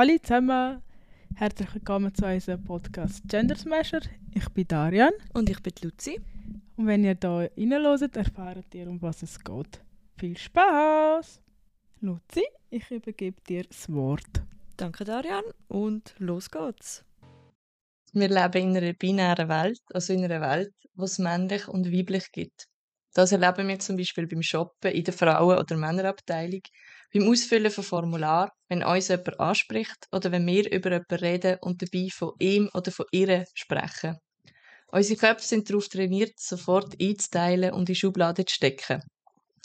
Hallo zusammen, herzlich willkommen zu unserem Podcast Gender Smasher. Ich bin Darian Und ich bin Luzi. und wenn ihr da reinhört, erfahrt ihr, um was es geht. Viel Spaß! Luzi, ich übergebe dir das Wort. Danke, Darian. Und los geht's. Wir leben in einer binären Welt, also in einer Welt, wo es männlich und weiblich gibt. Das erleben wir zum Beispiel beim Shoppen in der Frauen- oder Männerabteilung, beim Ausfüllen von Formularen, wenn uns jemand anspricht oder wenn wir über jemanden reden und dabei von ihm oder von ihr sprechen. Unsere Köpfe sind darauf trainiert, sofort einzuteilen und in Schubladen zu stecken.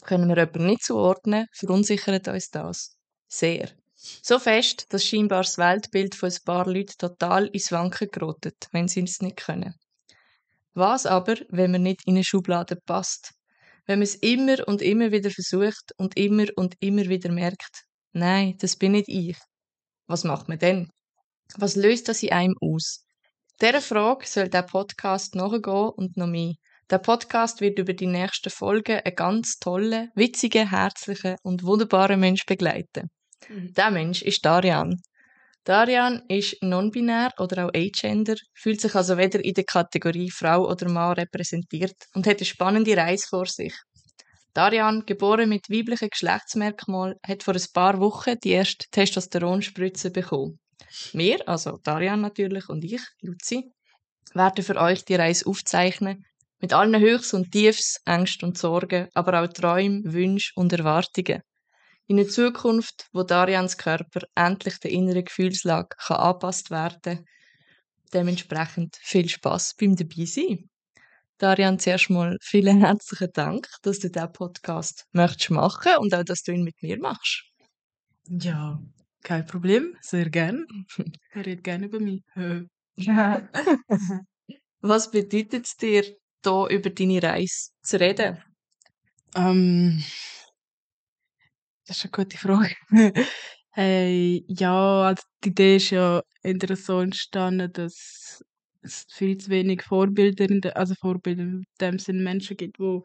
Können wir jemanden nicht zuordnen, verunsichert uns das. Sehr. So fest, dass scheinbar das Weltbild von ein paar Leuten total ins Wanken gerottet, wenn sie es nicht können. Was aber, wenn man nicht in eine Schublade passt? Wenn man es immer und immer wieder versucht und immer und immer wieder merkt, nein, das bin nicht ich. Was macht man denn? Was löst das in einem aus? Dieser Frage soll der Podcast nachgehen und noch mehr. Der Podcast wird über die nächsten Folgen einen ganz tollen, witzigen, herzlichen und wunderbaren Mensch begleiten. Der Mensch ist Darian. Darian ist non-binär oder auch agender, fühlt sich also weder in der Kategorie Frau oder Mann repräsentiert und hat eine spannende Reise vor sich. Darian, geboren mit weiblichen Geschlechtsmerkmalen, hat vor ein paar Wochen die erste Testosteronspritze bekommen. Wir, also Darian natürlich und ich, Luzi, werden für euch die Reise aufzeichnen, mit allen Höchst und Tiefs, Ängsten und Sorgen, aber auch Träumen, Wünschen und Erwartungen. In eine Zukunft, wo Darians Körper endlich der inneren Gefühlslage kann angepasst werden Dementsprechend viel Spaß beim dabei sein. Darian, zuerst mal vielen herzlichen Dank, dass du diesen Podcast möchtest machen und auch, dass du ihn mit mir machst. Ja, kein Problem, sehr gern. Er redet gerne über mich. Was bedeutet es dir, hier über deine Reise zu reden? Ähm, das ist eine gute Frage. hey, ja, also die Idee ist ja der so entstanden, dass es viel zu wenig Vorbilder, in der, also Vorbilder in dem Sinne Menschen gibt, wo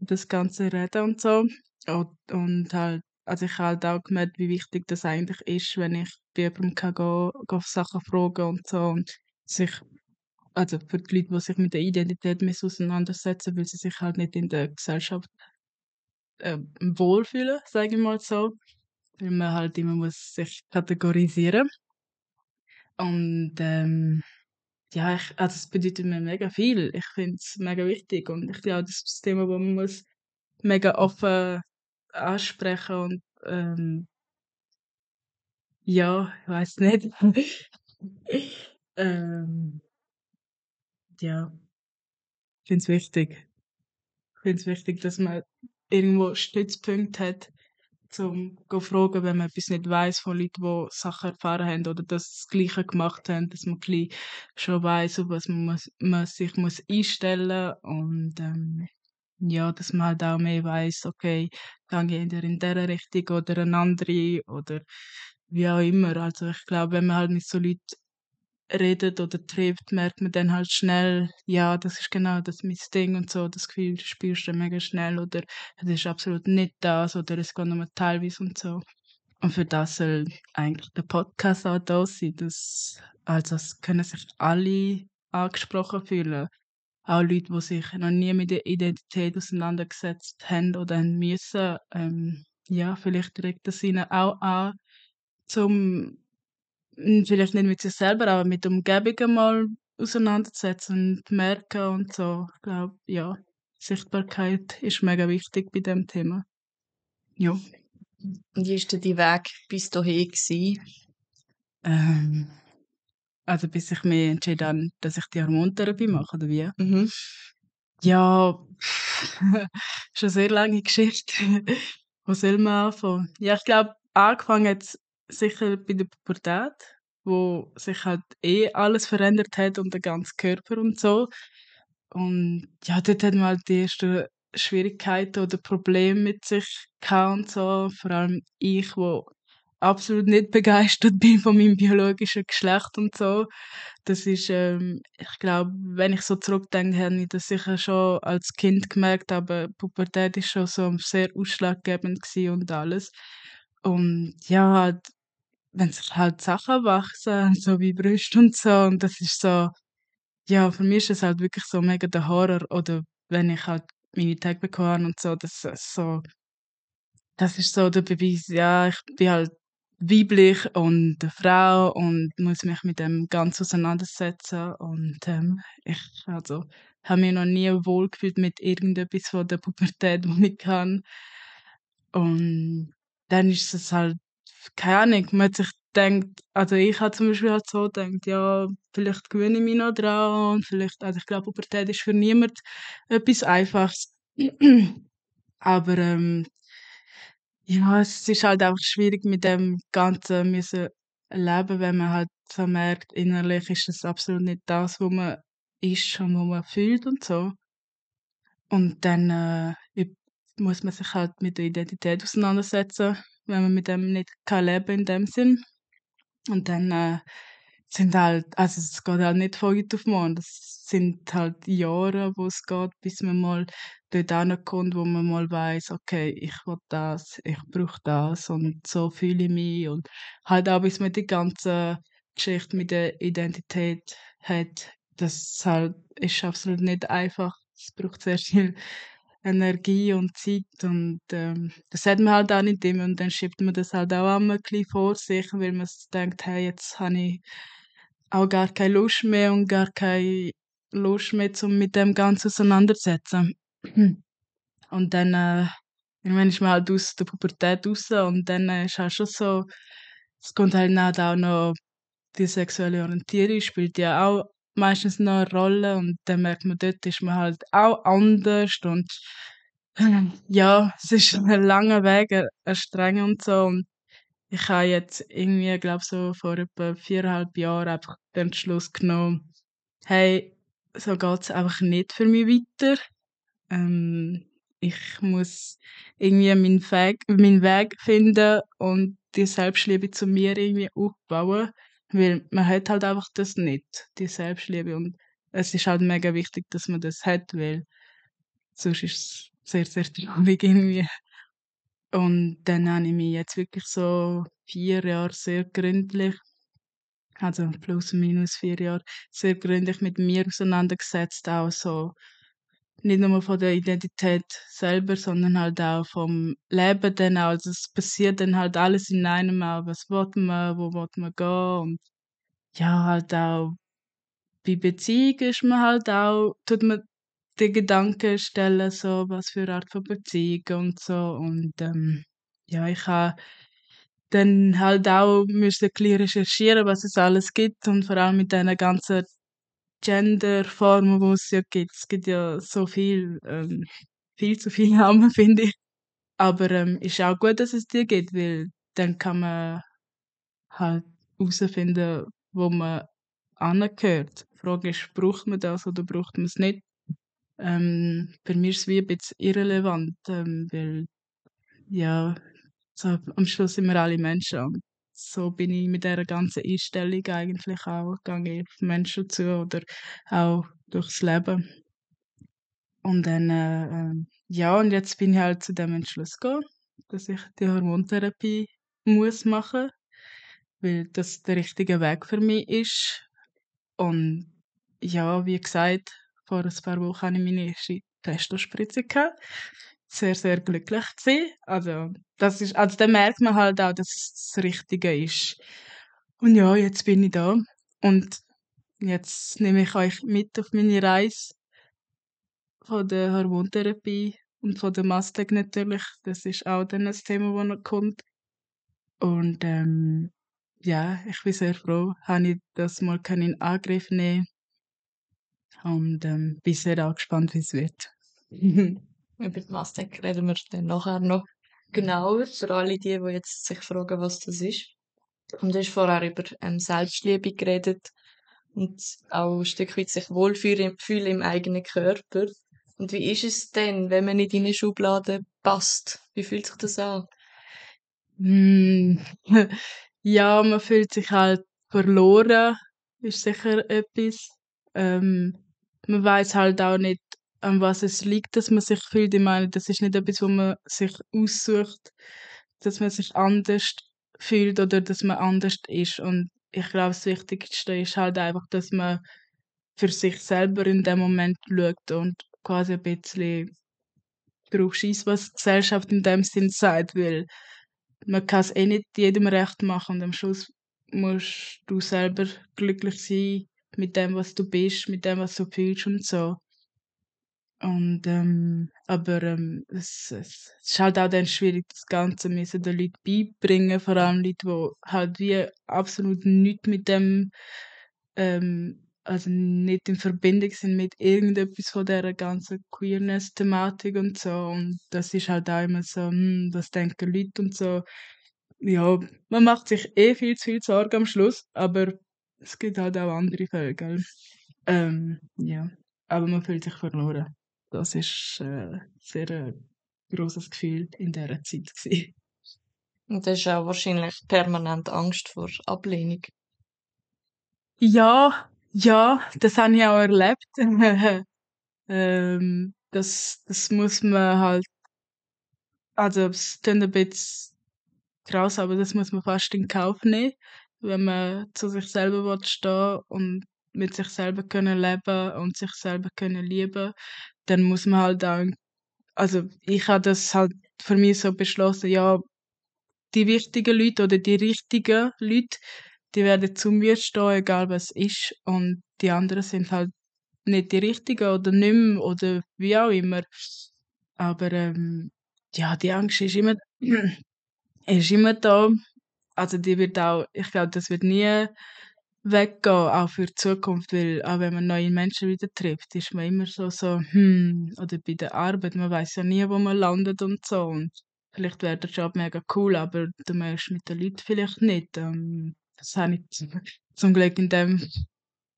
das Ganze reden und so. Und, und halt, also ich habe halt auch gemerkt, wie wichtig das eigentlich ist, wenn ich bei jemandem kann gehen, gehen Sachen fragen und so und sich also für die Leute, die sich mit der Identität auseinandersetzen, weil sie sich halt nicht in der Gesellschaft äh, wohlfühlen, sage ich mal so. Weil man halt immer muss sich kategorisieren. Und ähm, ja, ich, also es bedeutet mir mega viel. Ich finde es mega wichtig und ich glaube, das ist das Thema, wo man muss mega offen ansprechen und ähm, ja, ich weiß nicht. ähm, ja, ich finde es wichtig. Ich finde es wichtig, dass man irgendwo Stützpunkte hat, zum zu fragen, wenn man etwas nicht weiß von Leuten, die Sachen erfahren haben oder das Gleiche gemacht haben, dass man gleich schon weiß, auf was man, muss, man sich muss einstellen und ähm, ja, dass man halt auch mehr weiß, okay, gehe ich entweder in dieser Richtung oder eine andere oder wie auch immer. Also ich glaube, wenn man halt mit so Leuten redet oder trifft, merkt man dann halt schnell, ja, das ist genau das mein Ding und so, das Gefühl spürst du mega schnell oder es ist absolut nicht das oder es geht nur teilweise und so. Und für das soll eigentlich der Podcast auch da sein, dass, also es können sich alle angesprochen fühlen. Auch Leute, die sich noch nie mit der Identität auseinandergesetzt haben oder haben müssen, ähm, ja, vielleicht regt das ihnen auch an, zum vielleicht nicht mit sich selber, aber mit der Umgebung mal auseinandersetzen und merken und so. Ich glaube, ja, Sichtbarkeit ist mega wichtig bei dem Thema. Ja. Und wie war denn dein Weg bis dahin? gewesen? Ähm, also bis ich mich entschieden habe, dass ich die Hormontherapie mache, oder wie? Mhm. Ja, ist eine sehr lange Geschichte. Wo soll man anfangen? Ja, ich glaube, angefangen hat sicher bei der Pubertät, wo sich halt eh alles verändert hat und der ganze Körper und so. Und ja, dort hat man halt die ersten Schwierigkeiten oder Probleme mit sich gehabt und so. Vor allem ich, wo absolut nicht begeistert bin von meinem biologischen Geschlecht und so. Das ist, ähm, ich glaube, wenn ich so zurückdenke, habe ich das sicher schon als Kind gemerkt, aber Pubertät ist schon so sehr ausschlaggebend und alles. Und ja, halt wenn sich halt Sachen wachsen, so wie Brüste und so. Und das ist so, ja, für mich ist es halt wirklich so mega der Horror. Oder wenn ich halt meine Tage bekomme und so, das ist so, das ist so der Beweis, ja, ich bin halt weiblich und eine Frau und muss mich mit dem ganz auseinandersetzen. Und ähm, ich also, habe mich noch nie wohlgefühlt mit irgendetwas von der Pubertät, die ich kann. Und dann ist es halt, keine Ahnung, man hat sich gedacht, also ich habe zum Beispiel halt so gedacht, ja, vielleicht gewöhne ich mich noch dran und vielleicht, also ich glaube, Pubertät ist für niemand etwas Einfaches. Aber ähm, ja, es ist halt auch schwierig mit dem Ganzen müssen leben, wenn man halt so merkt, innerlich ist das absolut nicht das, was man ist und was man fühlt und so. Und dann äh, muss man sich halt mit der Identität auseinandersetzen, wenn man mit dem nicht kann leben in dem Sinn. Und dann äh, sind halt, also es geht halt nicht von heute auf morgen. Das sind halt Jahre, wo es geht, bis man mal dort ankommt, wo man mal weiß, okay, ich will das, ich brauche das und so fühle ich mich und halt auch, bis man die ganze Geschichte mit der Identität hat, das halt ist absolut nicht einfach. Es braucht sehr viel Energie und Zeit und ähm, das hat man halt auch nicht immer und dann schiebt man das halt auch immer ein bisschen vor sich, weil man denkt, hey, jetzt habe ich auch gar keine Lust mehr und gar keine Lust mehr, um mit dem Ganzen auseinandersetzen. Und dann, äh, irgendwann ist man halt aus der Pubertät raus und dann äh, ist halt schon so, es kommt halt auch noch, die sexuelle Orientierung spielt ja auch meistens noch eine Rolle und dann merkt man, dort ist man halt auch anders und ja, es ist ein langer Weg, ein strenger und so und ich habe jetzt irgendwie, glaube so vor etwa viereinhalb Jahren einfach den Entschluss genommen, hey, so geht es einfach nicht für mich weiter. Ähm, ich muss irgendwie meinen Weg, meinen Weg finden und die Selbstliebe zu mir irgendwie aufbauen, weil man hat halt einfach das nicht, die Selbstliebe und es ist halt mega wichtig, dass man das hat, weil sonst ist es sehr, sehr traurig irgendwie. Und dann habe ich mich jetzt wirklich so vier Jahre sehr gründlich, also plus minus vier Jahre, sehr gründlich mit mir auseinandergesetzt, auch so nicht nur von der Identität selber, sondern halt auch vom Leben dann auch. Also es passiert dann halt alles in einem auch. Was will man, wo will man gehen und ja, halt auch bei Beziehung ist man halt auch, tut man die Gedanken stellen, so was für eine Art von Beziehung und so. Und ähm, ja, ich habe dann halt auch müssen ein bisschen recherchieren, was es alles gibt und vor allem mit diesen ganzen Genderformen, die es ja gibt. Es gibt ja so viel, ähm, viel zu viele Namen, finde ich. Aber ähm, ist auch gut, dass es die gibt, weil dann kann man halt herausfinden, wo man angehört. Die Frage ist, braucht man das oder braucht man es nicht? Ähm, für mich ist es wie ein bisschen irrelevant, ähm, weil ja, so, am Schluss sind wir alle Menschen und so bin ich mit dieser ganzen Einstellung eigentlich auch, gehe auf Menschen zu oder auch durchs Leben. Und dann, äh, ähm, ja, und jetzt bin ich halt zu dem Entschluss gekommen, dass ich die Hormontherapie muss machen, weil das der richtige Weg für mich ist. Und ja, wie gesagt, vor ein paar Wochen hatte ich meine erste Testospritze. Sehr, sehr glücklich gewesen. Also, das ist, also da merkt man halt auch, dass es das Richtige ist. Und ja, jetzt bin ich da. Und jetzt nehme ich euch mit auf meine Reise von der Hormontherapie und von der Mastec natürlich. Das ist auch dann ein Thema, das noch kommt. Und ähm, ja, ich bin sehr froh, habe ich das mal in Angriff nehmen und ähm, bin sehr auch gespannt, wie es wird. Über die Mastec reden wir dann nachher noch genauer, für alle die, die jetzt sich fragen, was das ist. Und du hast vorher über ähm, Selbstliebe geredet und auch ein Stück weit sich wohlfühlen im eigenen Körper. Und wie ist es denn, wenn man in eine Schublade passt? Wie fühlt sich das an? Mm, ja, man fühlt sich halt verloren, ist sicher etwas. Ähm, man weiß halt auch nicht, an was es liegt, dass man sich fühlt. Ich meine, das ist nicht etwas, wo man sich aussucht, dass man sich anders fühlt oder dass man anders ist. Und ich glaube, das Wichtigste ist halt einfach, dass man für sich selber in dem Moment schaut und quasi ein bisschen drauf schießt, was die Gesellschaft in dem Sinn sagt, weil man kann es eh nicht jedem recht machen und am Schluss musst du selber glücklich sein mit dem, was du bist, mit dem, was du fühlst und so. Und, ähm, aber ähm, es, es, es ist halt auch dann schwierig, das Ganze müssen den Leuten beibringen, vor allem Leute, die halt wie absolut nichts mit dem, ähm, also nicht in Verbindung sind mit irgendetwas von dieser ganzen Queerness-Thematik und so. Und das ist halt auch immer so, hm, was denken Leute und so. Ja, man macht sich eh viel zu viel Sorgen am Schluss, aber es gibt halt auch andere Fälle, gell? Ähm, ja, aber man fühlt sich verloren. Das ist äh, sehr äh, großes Gefühl in dieser Zeit gewesen. Und das ist auch wahrscheinlich permanent Angst vor Ablehnung. Ja, ja, das habe ich auch erlebt. ähm, das, das muss man halt, also es klingt ein bisschen krass, aber das muss man fast in Kauf nehmen, wenn man zu sich selber will stehen und mit sich selber können leben und sich selber können lieben, dann muss man halt auch, also ich habe das halt für mich so beschlossen, ja, die wichtigen Leute oder die richtigen Leute, die werden zu mir stehen, egal was ist. Und die anderen sind halt nicht die richtigen oder nicht mehr oder wie auch immer. Aber ähm, ja, die Angst ist immer, ist immer da. Also die wird auch, ich glaube, das wird nie weggehen, auch für die Zukunft, weil auch wenn man neue Menschen wieder trifft, ist man immer so, so, hm, oder bei der Arbeit, man weiß ja nie, wo man landet und so. Und vielleicht wäre der Job mega cool, aber du möchtest mit den Leuten vielleicht nicht. Ähm, das habe ich zum Glück in dem,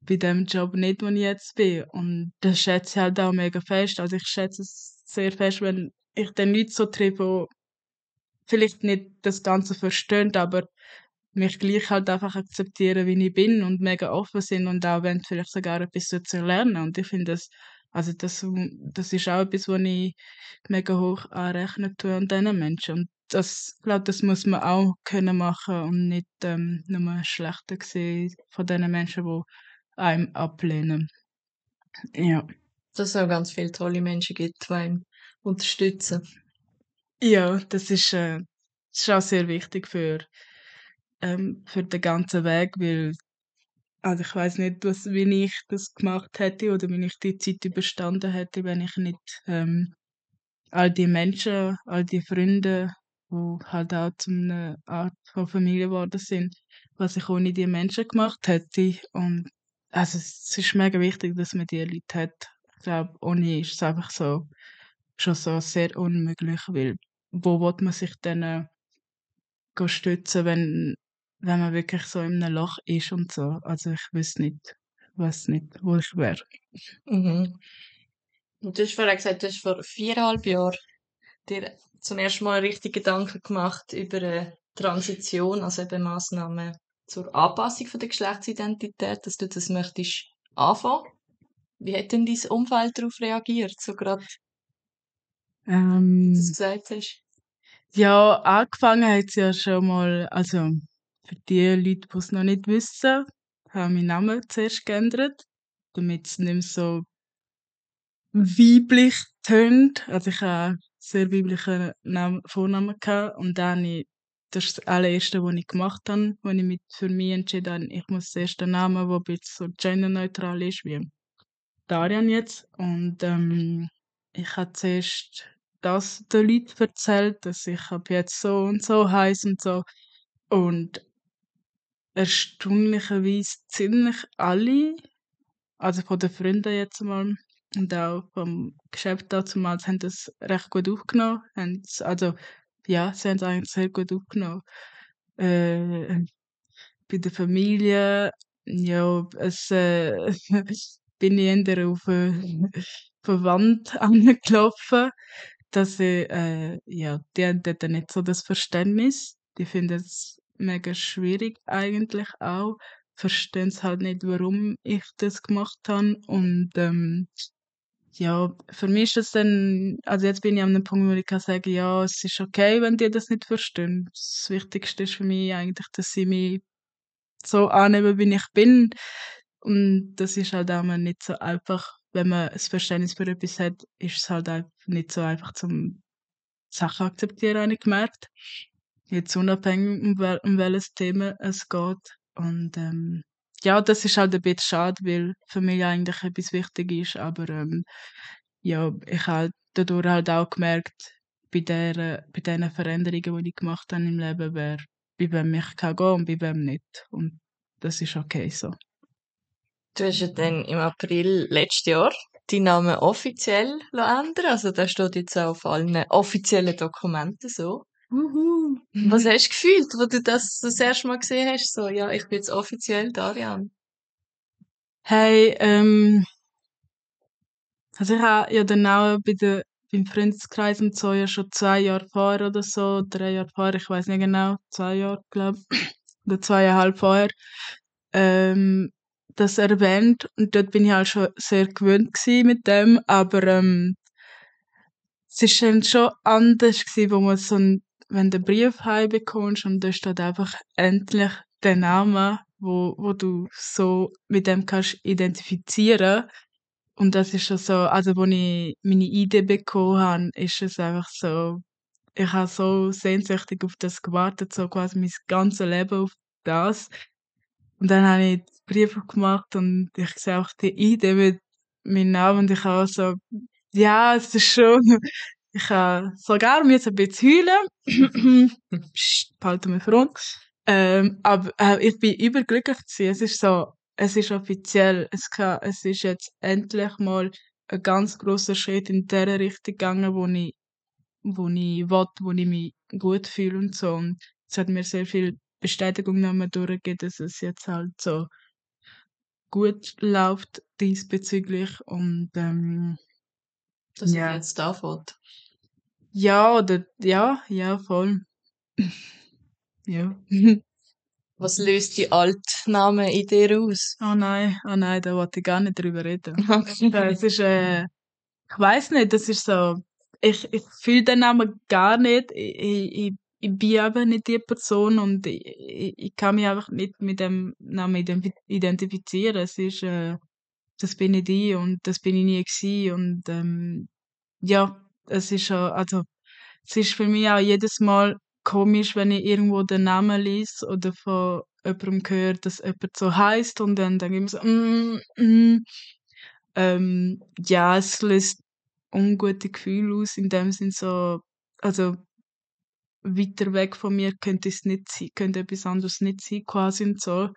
bei dem Job nicht, wo ich jetzt bin. Und das schätze ich halt auch mega fest. Also ich schätze es sehr fest, wenn ich dann Leute so treffe, die vielleicht nicht das Ganze verstehen, aber mich gleich halt einfach akzeptieren, wie ich bin und mega offen sind und auch wenn vielleicht sogar etwas zu lernen. Und ich finde das, also das, das ist auch etwas, was ich mega hoch anrechnen tue an diesen Menschen. Und das, glaube das muss man auch können machen und nicht ähm, nur schlechter sehen von den Menschen, die einem ablehnen. Ja. Dass es auch ganz viele tolle Menschen gibt, die einen unterstützen. Ja, das ist, äh, das ist auch sehr wichtig für, ähm, für den ganzen Weg, weil also ich weiß nicht, was, wie ich das gemacht hätte oder wie ich die Zeit überstanden hätte, wenn ich nicht ähm, all die Menschen, all die Freunde wo halt auch zu einer Art von Familie geworden sind, was ich ohne die Menschen gemacht hätte. Und also es ist mega wichtig, dass man die Leute hat. Ich glaube, ohne ist es einfach so schon so sehr unmöglich, weil wo wird man sich dann äh, stützen, wenn, wenn man wirklich so in einem Loch ist und so. Also ich weiß nicht, weiß nicht, wo ich wäre. Mhm. Und du hast vorher gesagt, du hast vor viereinhalb Jahren dir zum ersten Mal richtig Gedanken gemacht über eine Transition, also eben Massnahmen zur Anpassung von der Geschlechtsidentität, dass du das möchtest anfangen. Wie hat denn dein Umfeld darauf reagiert, so gerade, Ähm, dass du gesagt hast? ja, angefangen hat es ja schon mal, also für die Leute, die es noch nicht wissen, habe ich meinen Namen zuerst geändert, damit es nicht mehr so weiblich tönt. Also ich habe sehr weiblichen Namen, Vornamen gehabt und dann ich, das ist das allererste, was ich gemacht habe, wo ich mich für mich entschieden habe, ich muss zuerst einen Namen, der ein bisschen so genderneutral ist, wie Darian jetzt. Und ähm, ich habe zuerst das den Leuten erzählt, dass ich ab jetzt so und so heiß und so. Und erstaunlicherweise ziemlich alle, also von den Freunden jetzt mal, und auch vom Geschäft damals haben das recht gut aufgenommen. Also, ja, sie haben es eigentlich sehr gut aufgenommen. Äh, bei der Familie, ja, es, äh, bin ich eher auf eine Verwandt angelaufen, dass ich, äh, ja, die haben dort nicht so das Verständnis. Die finden es mega schwierig eigentlich auch. Verstehen es halt nicht, warum ich das gemacht habe. Und, ähm, ja, für mich ist das dann, also jetzt bin ich an einem Punkt, wo ich kann sagen, ja, es ist okay, wenn die das nicht verstehen. Das Wichtigste ist für mich eigentlich, dass sie mich so annehmen, wie ich bin. Und das ist halt auch mal nicht so einfach, wenn man ein Verständnis für etwas hat, ist es halt nicht so einfach zum Sachen akzeptieren, habe ich gemerkt. Jetzt unabhängig, um, wel um welches Thema es geht. Und ähm, ja, das ist halt ein bisschen schade, weil für mich eigentlich etwas wichtig ist, aber ähm, ja, ich habe dadurch halt auch gemerkt, bei, der, bei diesen Veränderungen, die ich gemacht habe im Leben, wer bei wem ich kann gehen und bei wem nicht. Und das ist okay so. Du hast ja dann im April letztes Jahr deinen Namen offiziell ändern Also da steht jetzt auch auf allen offiziellen Dokumenten so. Uhu. Was hast du gefühlt, wo du das das erste Mal gesehen hast? So, ja, ich bin jetzt offiziell Darian. Hey, ähm, also ich habe ja dann auch bei der, beim Freundeskreis und so ja schon zwei Jahre vorher oder so, drei Jahre vorher, ich weiß nicht genau, zwei Jahre, glaube oder zweieinhalb vorher, ähm, das erwähnt und dort bin ich halt schon sehr gewöhnt gewesen mit dem, aber ähm, es ist dann schon anders gewesen, wo man so ein, wenn du einen Brief heimbekommst und da steht einfach endlich der Name, wo, wo du so mit dem kannst identifizieren und das ist schon so, also wo ich meine Idee bekommen habe, ist es einfach so, ich habe so sehnsüchtig auf das gewartet, so quasi mein ganzes Leben auf das. Und dann habe ich Briefe gemacht und ich sehe auch die Idee mit meinem Namen und ich habe so, ja, es ist schon, ich habe sogar mir ein bisschen heulen. Psst, behalten wir uns. Ähm, aber äh, ich bin überglücklich gewesen. Es ist so, es ist offiziell, es, kann, es ist jetzt endlich mal ein ganz großer Schritt in der Richtung gegangen, wo ich, wo ich will, wo ich mich gut fühle und so. Und es hat mir sehr viel Bestätigung nochmal durchgegeben, dass es jetzt halt so gut läuft diesbezüglich und ähm, Dass Ja. ich jetzt anfängt. ja oder ja ja voll ja Was löst die Altname in dir aus? oh nein oh nein da wollte ich gar nicht drüber reden Ja, es ist äh, ich weiß nicht das ist so ich ich fühle den Namen gar nicht ich, ich, ich bin eben nicht die Person und ich, ich, ich kann mich einfach nicht mit dem Namen ident- identifizieren es ist äh, das bin ich ich und das bin ich nie gewesen und ähm, ja es ist schon also es ist für mich auch jedes Mal komisch, wenn ich irgendwo den Namen lese oder von jemandem höre, dass jemand so heißt und dann denke ich mir so, mm, mm. Ähm, ja, es löst ungute Gefühle aus, in dem Sinn so, also weiter weg von mir könnte es nicht sein, könnte etwas anderes nicht sein, quasi und so.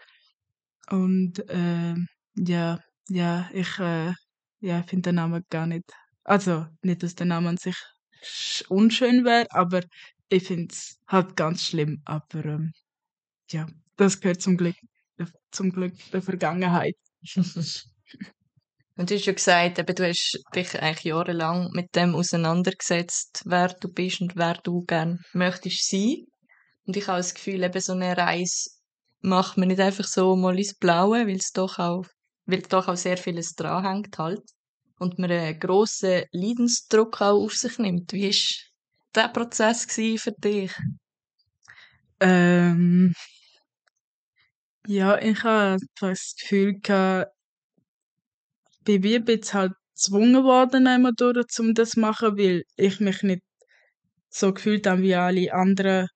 Und ähm, ja, ja, ich äh, ja, finde den Namen gar nicht. Also, nicht, dass der Name an sich sch- unschön wäre, aber ich finde es halt ganz schlimm. Aber ähm, ja, das gehört zum Glück, zum Glück der Vergangenheit. Und du hast ja gesagt, eben, du hast dich eigentlich jahrelang mit dem auseinandergesetzt, wer du bist und wer du gern möchtest sein. Und ich habe das Gefühl, eben so eine Reise macht man nicht einfach so mal ins Blaue, weil es doch auch, weil doch auch sehr vieles dranhängt halt. Und man einen grossen Leidensdruck auch auf sich nimmt. Wie war der Prozess für dich? Ähm, ja, ich habe das Gefühl gehabt, ich bin wie ein bisschen halt gezwungen worden, einmal durch, um das zu machen, weil ich mich nicht so gefühlt habe wie alle anderen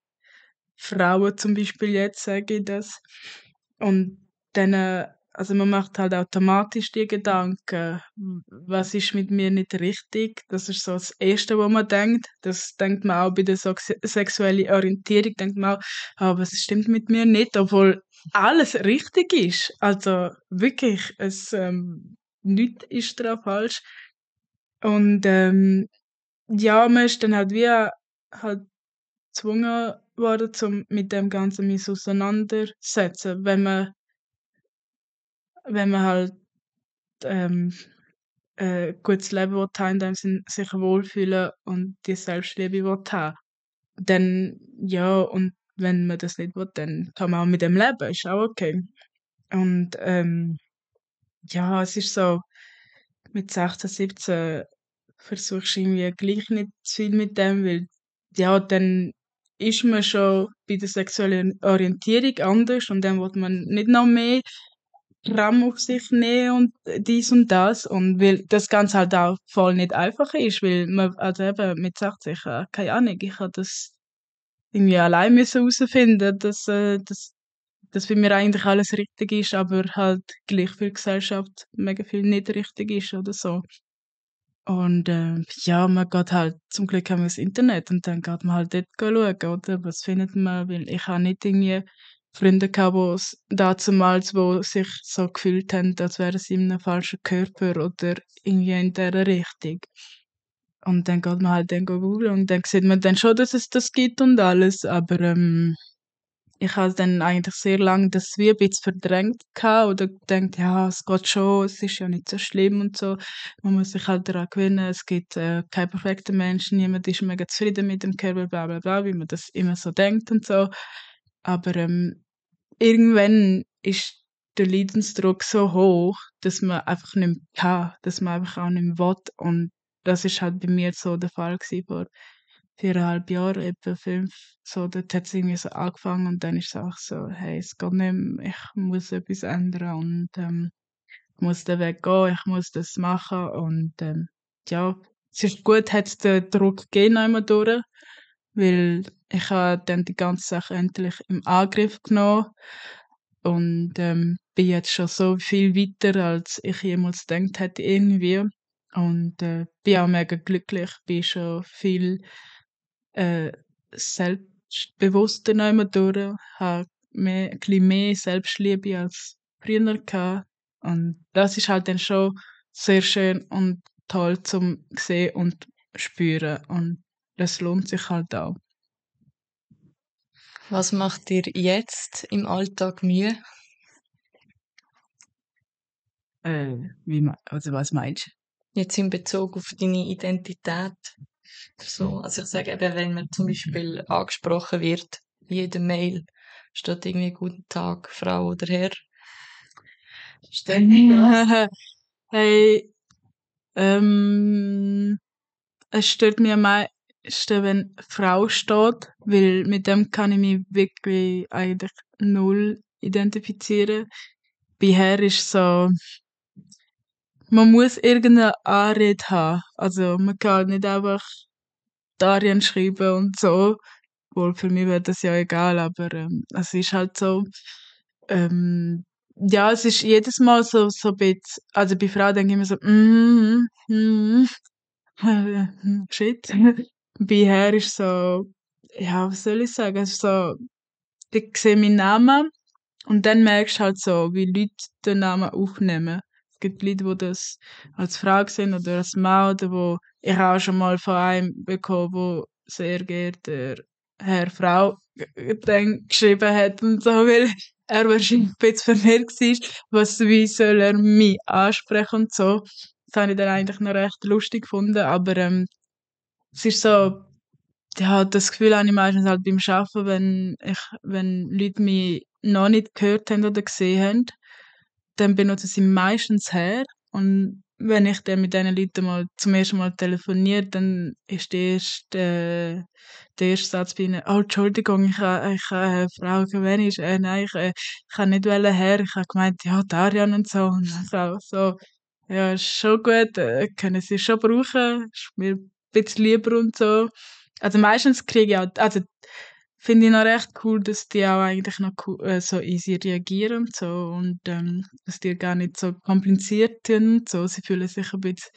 Frauen zum Beispiel jetzt, sage ich das. Und dann, äh, also man macht halt automatisch die Gedanken, was ist mit mir nicht richtig? Das ist so das Erste, was man denkt. Das denkt man auch bei der so sexuellen Orientierung, denkt man auch, ah, was stimmt mit mir nicht, obwohl alles richtig ist. Also wirklich, es, ähm, nichts ist daran falsch. Und ähm, ja, man ist dann halt wie halt gezwungen worden, zum mit dem Ganzen mich auseinandersetzen, wenn man wenn man halt ähm, äh, gutes Leben will haben, in dem Sinn sich wohlfühlen und die Selbstliebe will haben. Dann, ja, und wenn man das nicht will, dann kann man auch mit dem leben, ist auch okay. Und ähm, ja, es ist so, mit 16, 17 versuchst du irgendwie gleich nicht zu viel mit dem, weil ja, dann ist man schon bei der sexuellen Orientierung anders und dann wird man nicht noch mehr Raum auf sich nehmen und dies und das und weil das Ganze halt auch voll nicht einfach ist, weil man, also eben mit 16, ich, äh, keine Ahnung, ich habe das irgendwie allein müssen herausfinden, dass, äh, dass, dass für mir eigentlich alles richtig ist, aber halt gleich für die Gesellschaft mega viel nicht richtig ist oder so. Und äh, ja, man geht halt, zum Glück haben wir das Internet und dann geht man halt dort schauen, oder? Was findet man? Weil ich habe nicht irgendwie Freunde gehabt, die damals, wo sich so gefühlt haben, als wären sie in einem falschen Körper oder irgendwie in dieser Richtung. Und dann geht man halt dann googeln und dann sieht man dann schon, dass es das gibt und alles, aber ähm, ich habe dann eigentlich sehr lange das wie ein bisschen verdrängt gehabt oder gedacht, ja, es geht schon, es ist ja nicht so schlimm und so. Man muss sich halt daran gewöhnen, es gibt äh, keinen perfekten Menschen, niemand ist mega zufrieden mit dem Körper, bla bla bla, wie man das immer so denkt und so. Aber ähm, irgendwann ist der Leidensdruck so hoch, dass man einfach nicht mehr kann, dass man einfach auch nicht mehr will. Und das ist halt bei mir so der Fall gewesen vor viereinhalb Jahren, etwa fünf. So, dort hat es irgendwie so angefangen und dann ist es auch so, hey, es geht nicht mehr, ich muss etwas ändern und ähm, ich muss den Weg gehen, ich muss das machen und ähm, ja, es ist gut, hat es den Druck gegeben einmal durch, weil ich habe dann die ganze Sache endlich im Angriff genommen und ähm, bin jetzt schon so viel weiter, als ich jemals gedacht hätte irgendwie und äh, bin auch mega glücklich, bin schon viel äh, selbstbewusster noch durch, habe mehr, ein bisschen mehr Selbstliebe als früher gehabt. Und das ist halt dann schon sehr schön und toll zum sehen und spüren. Und das lohnt sich halt auch. Was macht dir jetzt im Alltag Mühe? Äh, wie, also was meinst du? Jetzt in Bezug auf deine Identität. So, also ich sage eben, wenn man zum Beispiel angesprochen wird, in jeder Mail steht irgendwie Guten Tag, Frau oder Herr. Stört dich das? hey, ähm, es stört mich am meisten, wenn Frau steht, weil mit dem kann ich mich wirklich eigentlich null identifizieren. Bei Herr ist so, man muss irgendeine Anrede haben. Also man kann nicht einfach Darien schreiben und so. Wohl für mich wäre das ja egal, aber ähm, es ist halt so. Ähm, ja, es ist jedes Mal so, so ein bisschen, also bei Frauen denke ich immer so, mm, mm, shit. Bei Herr ist so, ja, was soll ich sagen, ist so, ich sehe meinen Namen und dann merkst du halt so, wie Leute den Namen aufnehmen. Es gibt Leute, die das als Frau sehen oder als Mann oder wo ich auch schon mal von einem bekommen, wo sehr geehrter Herr Frau dann geschrieben hat und so, weil er wahrscheinlich ein bisschen verwirrt war, was, wie soll er mich ansprechen und so. Das habe ich dann eigentlich noch recht lustig gefunden, aber ähm, es ist so, ja, das Gefühl habe ich meistens halt beim Arbeiten, wenn ich, wenn Leute mich noch nicht gehört haben oder gesehen haben, dann benutzen sie meistens her. Und wenn ich dann mit diesen Leuten mal zum ersten Mal telefoniere, dann ist der erste, äh, der erste Satz bei ihnen, oh, Entschuldigung, ich habe, ich habe eine Frau, wer ist, äh, nein, ich, äh, ich habe nicht wollen her, ich habe gemeint, ja, Darian und so, und so, so, ja, ist schon gut, äh, können sie schon brauchen, ist mir bisschen lieber und so. Also meistens kriege ich auch, also finde ich noch recht cool, dass die auch eigentlich noch cool, äh, so easy reagieren und so und ähm, dass die gar nicht so kompliziert sind und so. Sie fühlen sich ein bisschen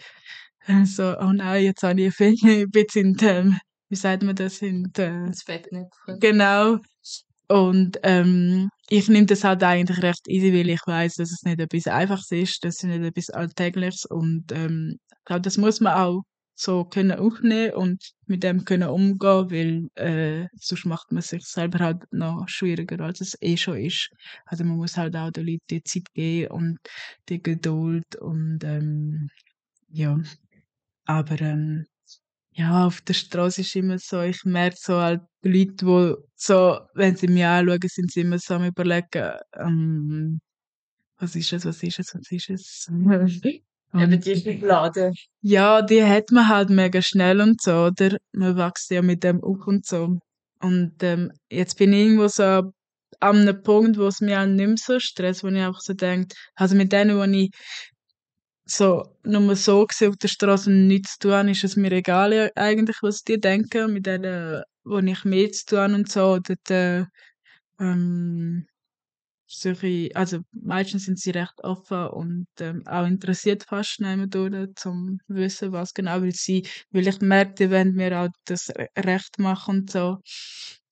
äh, so, oh nein, jetzt habe ich ein Finger ein bisschen in dem, wie sagt man das, in der, Das Fettnäpfchen. Genau. Und ähm, ich nehme das halt eigentlich recht easy, weil ich weiß, dass es nicht etwas Einfaches ist, das ist nicht etwas Alltägliches und ähm, ich glaube, das muss man auch so können aufnehmen und mit dem können umgehen, weil äh, sonst macht man sich selber halt noch schwieriger, als es eh schon ist. Also man muss halt auch den Leuten die Zeit geben und die Geduld und ähm, ja, aber ähm, ja, auf der Straße ist immer so, ich merke so halt die Leute, die so, wenn sie mich anschauen, sind sie immer so am überlegen, ähm, was ist es, was ist es, was ist es? Eben die Schublade. ja, die hat man halt mega schnell und so, oder? Man wächst ja mit dem auf und so. Und ähm, jetzt bin ich irgendwo so an einem Punkt, wo es mich auch nicht mehr so stresst, wo ich einfach so denke, also mit denen, wo ich so nur so gesehen auf der Straße und nichts zu tun, ist es mir egal eigentlich, was die denken. Mit denen, wo ich mehr zu tun und so, dort, äh, ähm, solche, also meistens sind sie recht offen und ähm, auch interessiert fast nehmen zum wissen, was genau weil sie, weil ich merke, die wollen mir auch das Re- Recht machen und so.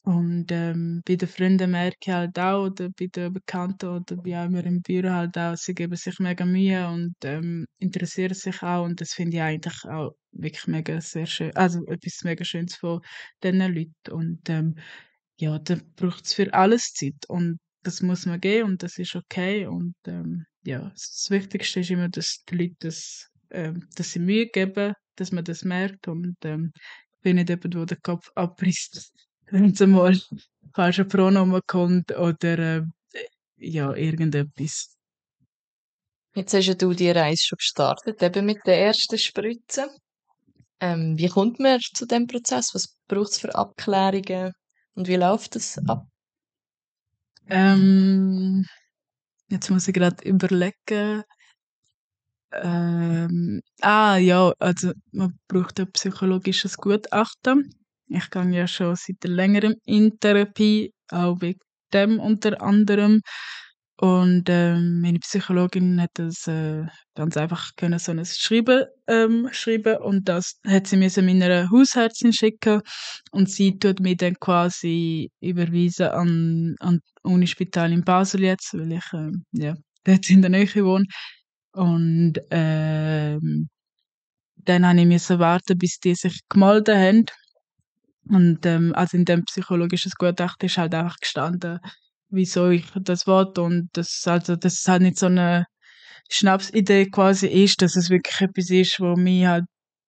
Und ähm, bei den Freunden merke ich halt auch, oder bei den Bekannten oder bei auch immer im Büro halt auch, sie geben sich mega Mühe und ähm, interessieren sich auch und das finde ich eigentlich auch wirklich mega sehr schön, also etwas mega Schönes von diesen Leuten und ähm, ja, da braucht es für alles Zeit und das muss man geben und das ist okay und ähm, ja, das Wichtigste ist immer, dass die Leute das, ähm, dass sie Mühe geben, dass man das merkt und ähm, ich bin nicht jemand, der den Kopf abreißt, wenn es mal falsche Pronomen kommt oder äh, ja, irgendetwas. Jetzt hast ja du die Reise schon gestartet, eben mit der ersten Spritze. Ähm, wie kommt man zu dem Prozess? Was braucht es für Abklärungen? Und wie läuft das ab? Ähm, jetzt muss ich gerade überlegen. Ähm, ah ja, also man braucht ein psychologisches Gutachten. Ich gehe ja schon seit längerem in Therapie, auch wegen dem unter anderem. Und ähm, meine Psychologin hat das äh, ganz einfach können so ein Schreiben ähm, schreiben und das hat sie mir meiner Hausärztin schicken. Und sie tut mir dann quasi überweisen an an Unispital in Basel jetzt, weil ich ähm, ja dort in der Nähe wohne. Und ähm, dann habe ich müssen warten, bis die sich gemeldet haben. Und ähm, also in dem psychologischen Gutachten ist halt einfach gestanden, wieso ich das wollte und das also dass es halt nicht so eine Schnapsidee quasi ist, dass es wirklich etwas ist, wo mich halt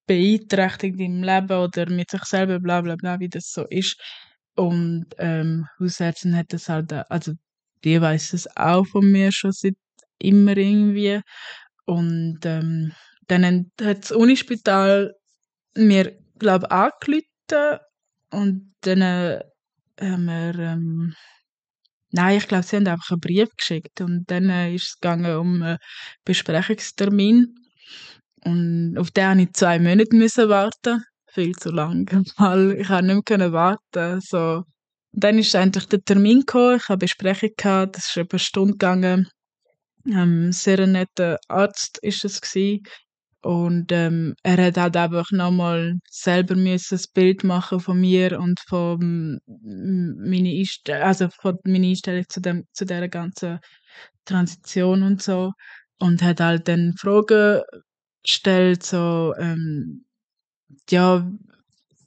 beeinträchtigt im Leben oder mit sich selber, bla bla bla, wie das so ist. Und ähm, Hausärztin hat das halt, auch- also die weiß es auch von mir schon seit immer irgendwie. Und ähm, dann hat das Unispital mir, glaube ich, und dann äh, haben wir, ähm, nein, ich glaube, sie haben einfach einen Brief geschickt und dann äh, ist es gegangen um einen Besprechungstermin und auf den habe ich zwei Monate müssen warten. Viel zu lang, weil ich habe nicht mehr warten. So. Dann ist endlich der Termin gekommen, ich habe Besprechung gehabt, das ist etwa eine Stunde gegangen. Ähm, sehr netter Arzt ist es gewesen. Und ähm, er hat halt einfach nochmal selber müssen das Bild machen von mir und von meine Einstellung, also von meiner Einstellung zu dem, zu dieser ganzen Transition und so. Und hat halt dann Fragen gestellt, so, ähm, ja,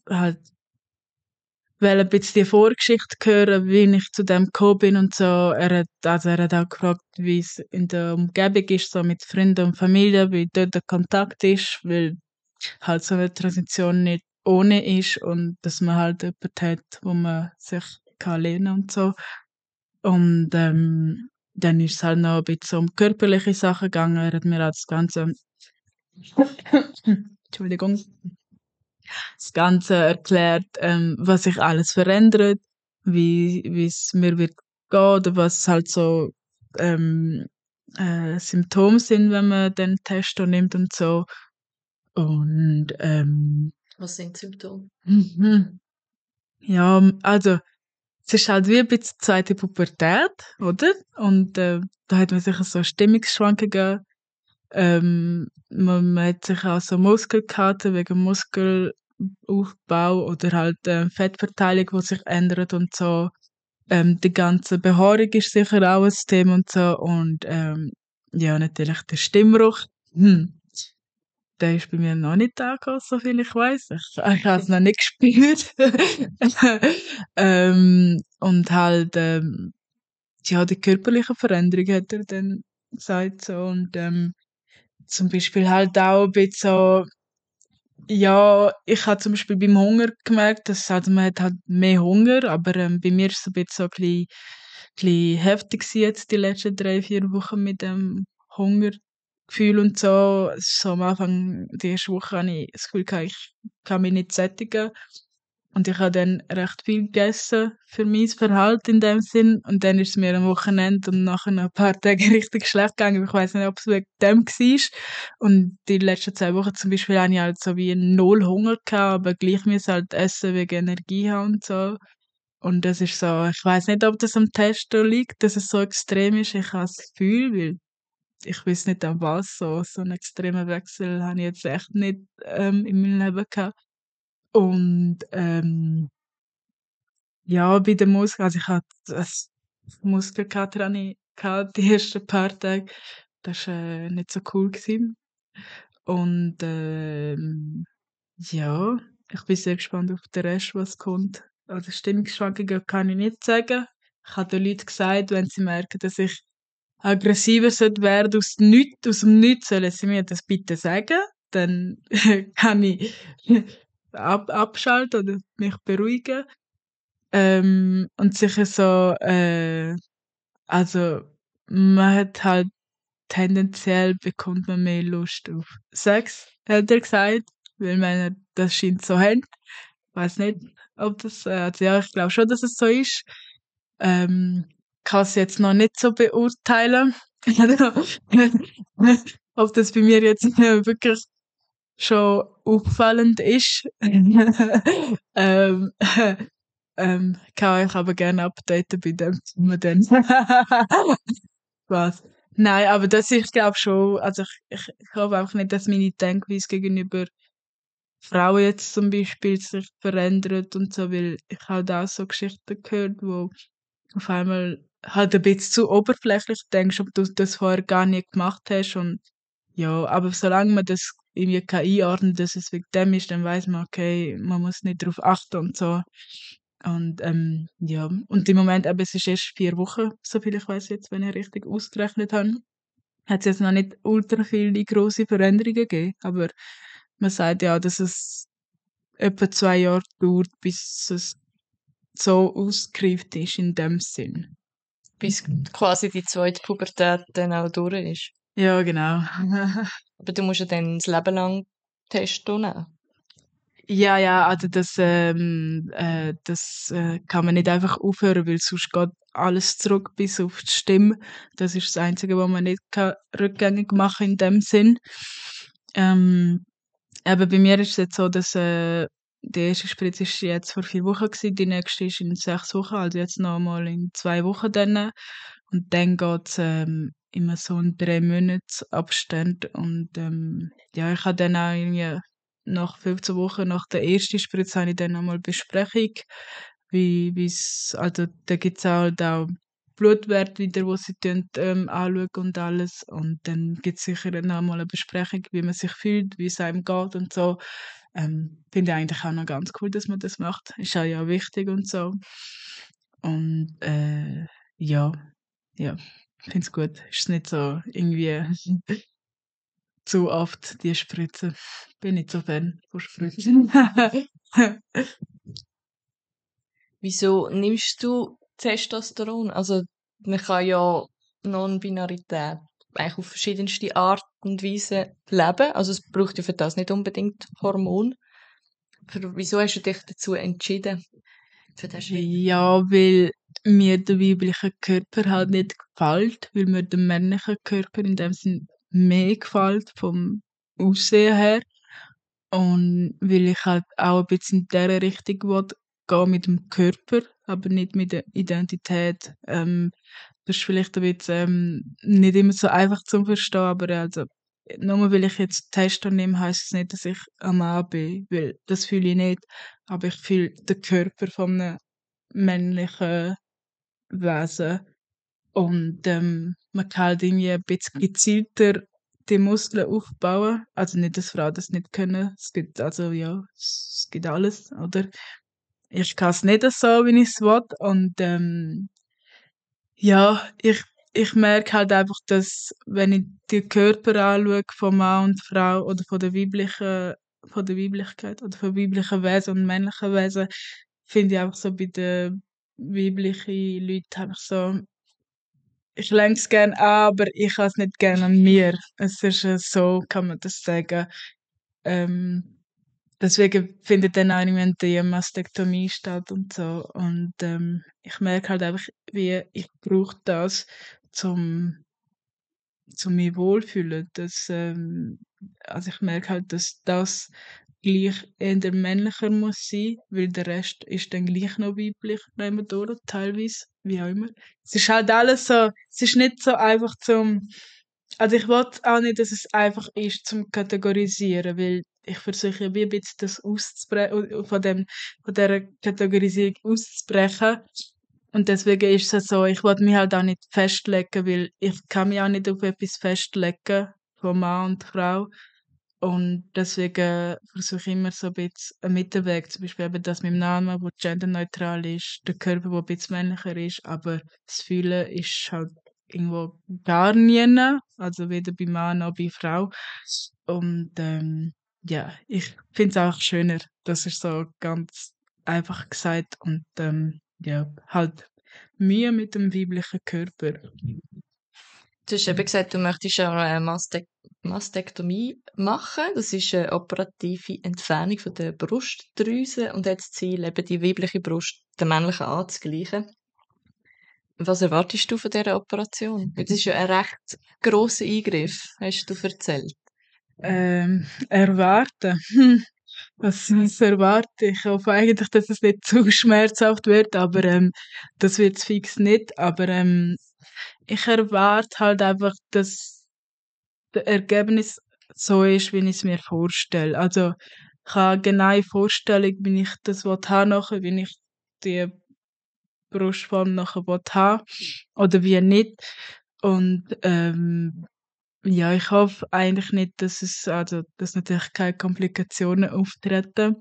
halt, will ein bisschen die Vorgeschichte hören, wie ich zu dem gekommen bin und so. Er hat, also er hat auch gefragt, wie es in der Umgebung ist, so mit Freunden und Familie, wie dort der Kontakt ist, weil halt so eine Transition nicht ohne ist und dass man halt jemanden hat, wo man sich kann lernen und so. Und ähm, dann ist es halt noch ein bisschen um körperliche Sachen gegangen. Er hat mir auch das Ganze Entschuldigung das Ganze erklärt, ähm, was sich alles verändert, wie es mir wird gehen oder was halt so ähm, äh, Symptome sind, wenn man den Test nimmt und so. Und ähm, Was sind Symptome? mhm. ja, also es ist halt wie ein bisschen zweite Pubertät, oder? Und äh, da hat man sicher so Stimmungsschwankungen. Ähm, man, man hat sich auch so Muskelkater wegen Muskelaufbau oder halt äh, Fettverteilung, die sich ändert und so. Ähm, die ganze Behaarung ist sicher auch ein Thema und so. Und ähm, ja, natürlich der Stimmruch. Hm. Der ist bei mir noch nicht angekommen, so viel ich weiß. Ich, ich habe es noch nicht gespürt. ähm, und halt, ähm, ja, die körperliche Veränderung hat er dann gesagt so. Und ähm, zum Beispiel halt auch ein bisschen so, ja, ich habe zum Beispiel beim Hunger gemerkt, dass also man hat halt mehr Hunger, aber ähm, bei mir ist es ein bisschen so ein bisschen, bisschen heftig jetzt die letzten drei, vier Wochen mit dem Hunger Gefühl und so. So am Anfang, die erste Woche hatte ich das Gefühl, ich kann mich nicht sättigen. Und ich habe dann recht viel gegessen für mein Verhalten in dem Sinn. Und dann ist es mir am Wochenende und nachher ein paar Tage richtig schlecht gegangen. Ich weiß nicht, ob es wegen dem war. Und die letzten zwei Wochen zum Beispiel hatte ich halt so wie null Hunger gehabt, aber gleich muss halt essen wegen Energie haben und so. Und das ist so, ich weiß nicht, ob das am Testo liegt, dass es so extrem ist. Ich habe das Gefühl, weil ich weiß nicht an was, so, so einen extremen Wechsel habe ich jetzt echt nicht ähm, in meinem Leben gehabt. Und ähm, ja, bei den Muskeln, also ich hatte das Muskelkater hatte ich die ersten paar Tage. Das war äh, nicht so cool. Gewesen. Und ähm, ja, ich bin sehr gespannt auf den Rest, was kommt. Also Stimmungsschwankungen kann ich nicht sagen. Ich habe den Leuten gesagt, wenn sie merken, dass ich aggressiver werden aus, nichts, aus dem Nichts, sollen sie mir das bitte sagen. Dann kann ich ab, abschalten oder mich beruhigen. Ähm, und sicher so, äh, also man hat halt tendenziell bekommt man mehr Lust auf Sex, hat er gesagt, weil man das scheint so haben. Ich weiß nicht, ob das, äh, also ja, ich glaube schon, dass es so ist. Ähm, kann es jetzt noch nicht so beurteilen, ob das bei mir jetzt wirklich schon auffallend ist. ähm, ähm, kann euch aber gerne updaten bei dem Thema dann. Was? Nein, aber das ich glaube schon, also ich, ich, ich glaube einfach nicht, dass meine Denkweise gegenüber Frauen jetzt zum Beispiel sich verändert und so, weil ich halt auch so Geschichten gehört, wo auf einmal halt ein bisschen zu oberflächlich denkst, ob du das vorher gar nicht gemacht hast und ja, aber solange man das irgendwie kann einordnen, dass es wegen dem ist, dann weiß man, okay, man muss nicht darauf achten und so. Und ähm, ja, und im Moment, eben, es ist erst vier Wochen, soviel ich weiß jetzt, wenn ich richtig ausgerechnet habe, hat es jetzt noch nicht ultra viele große Veränderungen gegeben, aber man sagt ja, dass es etwa zwei Jahre dauert, bis es so ausgereift ist in dem Sinn. Bis quasi die zweite Pubertät dann auch durch ist. Ja, genau. Aber du musst ja dann das Leben lang Testo nehmen. Ja, ja, also das, ähm, äh, das äh, kann man nicht einfach aufhören, weil sonst geht alles zurück bis auf die Stimme. Das ist das Einzige, was man nicht kann rückgängig machen in dem Sinn. Ähm, aber bei mir ist es jetzt so, dass äh, die erste Spritze ist jetzt vor vier Wochen gewesen, die nächste ist in sechs Wochen, also jetzt noch mal in zwei Wochen dann. Und dann geht's ähm, immer so in drei Monats Abstand und ähm, ja, ich habe dann auch irgendwie nach 15 Wochen nach der ersten Spritze habe ich dann nochmal Besprechung, wie wie's, also da gibt's halt auch Blutwert wieder, wo sie tun, ähm, anschauen und alles und dann gibt's sicher nochmal eine Besprechung, wie man sich fühlt, wie es einem geht und so. Ähm, Finde ich eigentlich auch noch ganz cool, dass man das macht. Ist auch ja wichtig und so. Und äh, ja, ja, finde es gut. Ist nicht so irgendwie zu oft die Spritze. Bin nicht so Fan von Spritzen. Wieso nimmst du Testosteron? Also man kann ja Non-Binarität eigentlich auf verschiedenste Art und Weise leben. Also es braucht ja für das nicht unbedingt Hormon. Für, wieso hast du dich dazu entschieden? Ja, weil mir der weibliche Körper halt nicht gefällt, weil mir der männliche Körper in dem Sinn mehr gefällt vom Aussehen her. Und weil ich halt auch ein bisschen in dieser Richtung will, gehen mit dem Körper, aber nicht mit der Identität. Ähm, das ist vielleicht ein bisschen ähm, nicht immer so einfach zu verstehen, aber also, nur weil ich jetzt Testo nehme, heisst es nicht, dass ich ein Mann bin, weil das fühle ich nicht. Aber ich fühle den Körper von einem männlichen Wesen. Und ähm, man kann halt irgendwie ein bisschen gezielter die Muskeln aufbauen. Also nicht, dass Frauen das nicht können. Es gibt, also ja, es gibt alles, oder? Ich kann es nicht so, wie ich es will. Und ähm, ja, ich, ich merke halt einfach, dass wenn ich die Körper anschaue von Mann und Frau oder von der weiblichen, von der Weiblichkeit oder von weiblichen Wesen und männlichen Wesen, finde ich einfach so bei den weiblichen Leuten einfach so, ich lenke es gerne an, aber ich habe es nicht gerne an mir. Es ist so, kann man das sagen. Ähm, deswegen findet dann auch irgendwann die Mastektomie statt und so. Und ähm, ich merke halt einfach, wie ich brauche das, zum zum mich wohlfühlen. Das, ähm, also ich merke halt, dass das gleich eher männlicher muss sein, weil der Rest ist dann gleich noch weiblich, nehmen durch, teilweise, wie auch immer. Es ist halt alles so, es ist nicht so einfach zum, also ich will auch nicht, dass es einfach ist zum Kategorisieren, weil ich versuche wie ein bisschen das auszubrechen, von dem, von dieser Kategorisierung auszubrechen. Und deswegen ist es so, ich wollte mich halt auch nicht festlegen, weil ich kann mich auch nicht auf etwas festlegen, von Mann und Frau. Und deswegen versuche ich immer so ein bisschen einen Mittelweg, zum Beispiel eben das mit dem Namen, wo genderneutral ist, der Körper, der ein bisschen männlicher ist, aber das Fühlen ist halt irgendwo gar nie, also weder bei Mann noch bei Frau. Und ähm, ja, ich finde es auch schöner, das ist so ganz einfach gesagt und ähm, ja, halt Mühe mit dem weiblichen Körper. Du hast eben gesagt, du möchtest eine Mastek Mastektomie machen. Das ist eine operative Entfernung von der Brustdrüse und hat das Ziel, eben die weibliche Brust der männlichen anzugleichen. Was erwartest du von dieser Operation? Das ist ja ein recht grosser Eingriff, hast du erzählt. Ähm, erwarten. Was, was erwarte ich? Ich hoffe eigentlich, dass es nicht zu schmerzhaft wird, aber ähm, das wird es fix nicht. Aber ähm, ich erwarte halt einfach, dass das Ergebnis so ist, wie ich es mir vorstelle. Also ich habe eine genaue Vorstellung, wie ich das haben nachher, wie ich die Brustform nachher haben oder wie nicht. Und ähm, ja, ich hoffe eigentlich nicht, dass es, also, dass natürlich keine Komplikationen auftreten.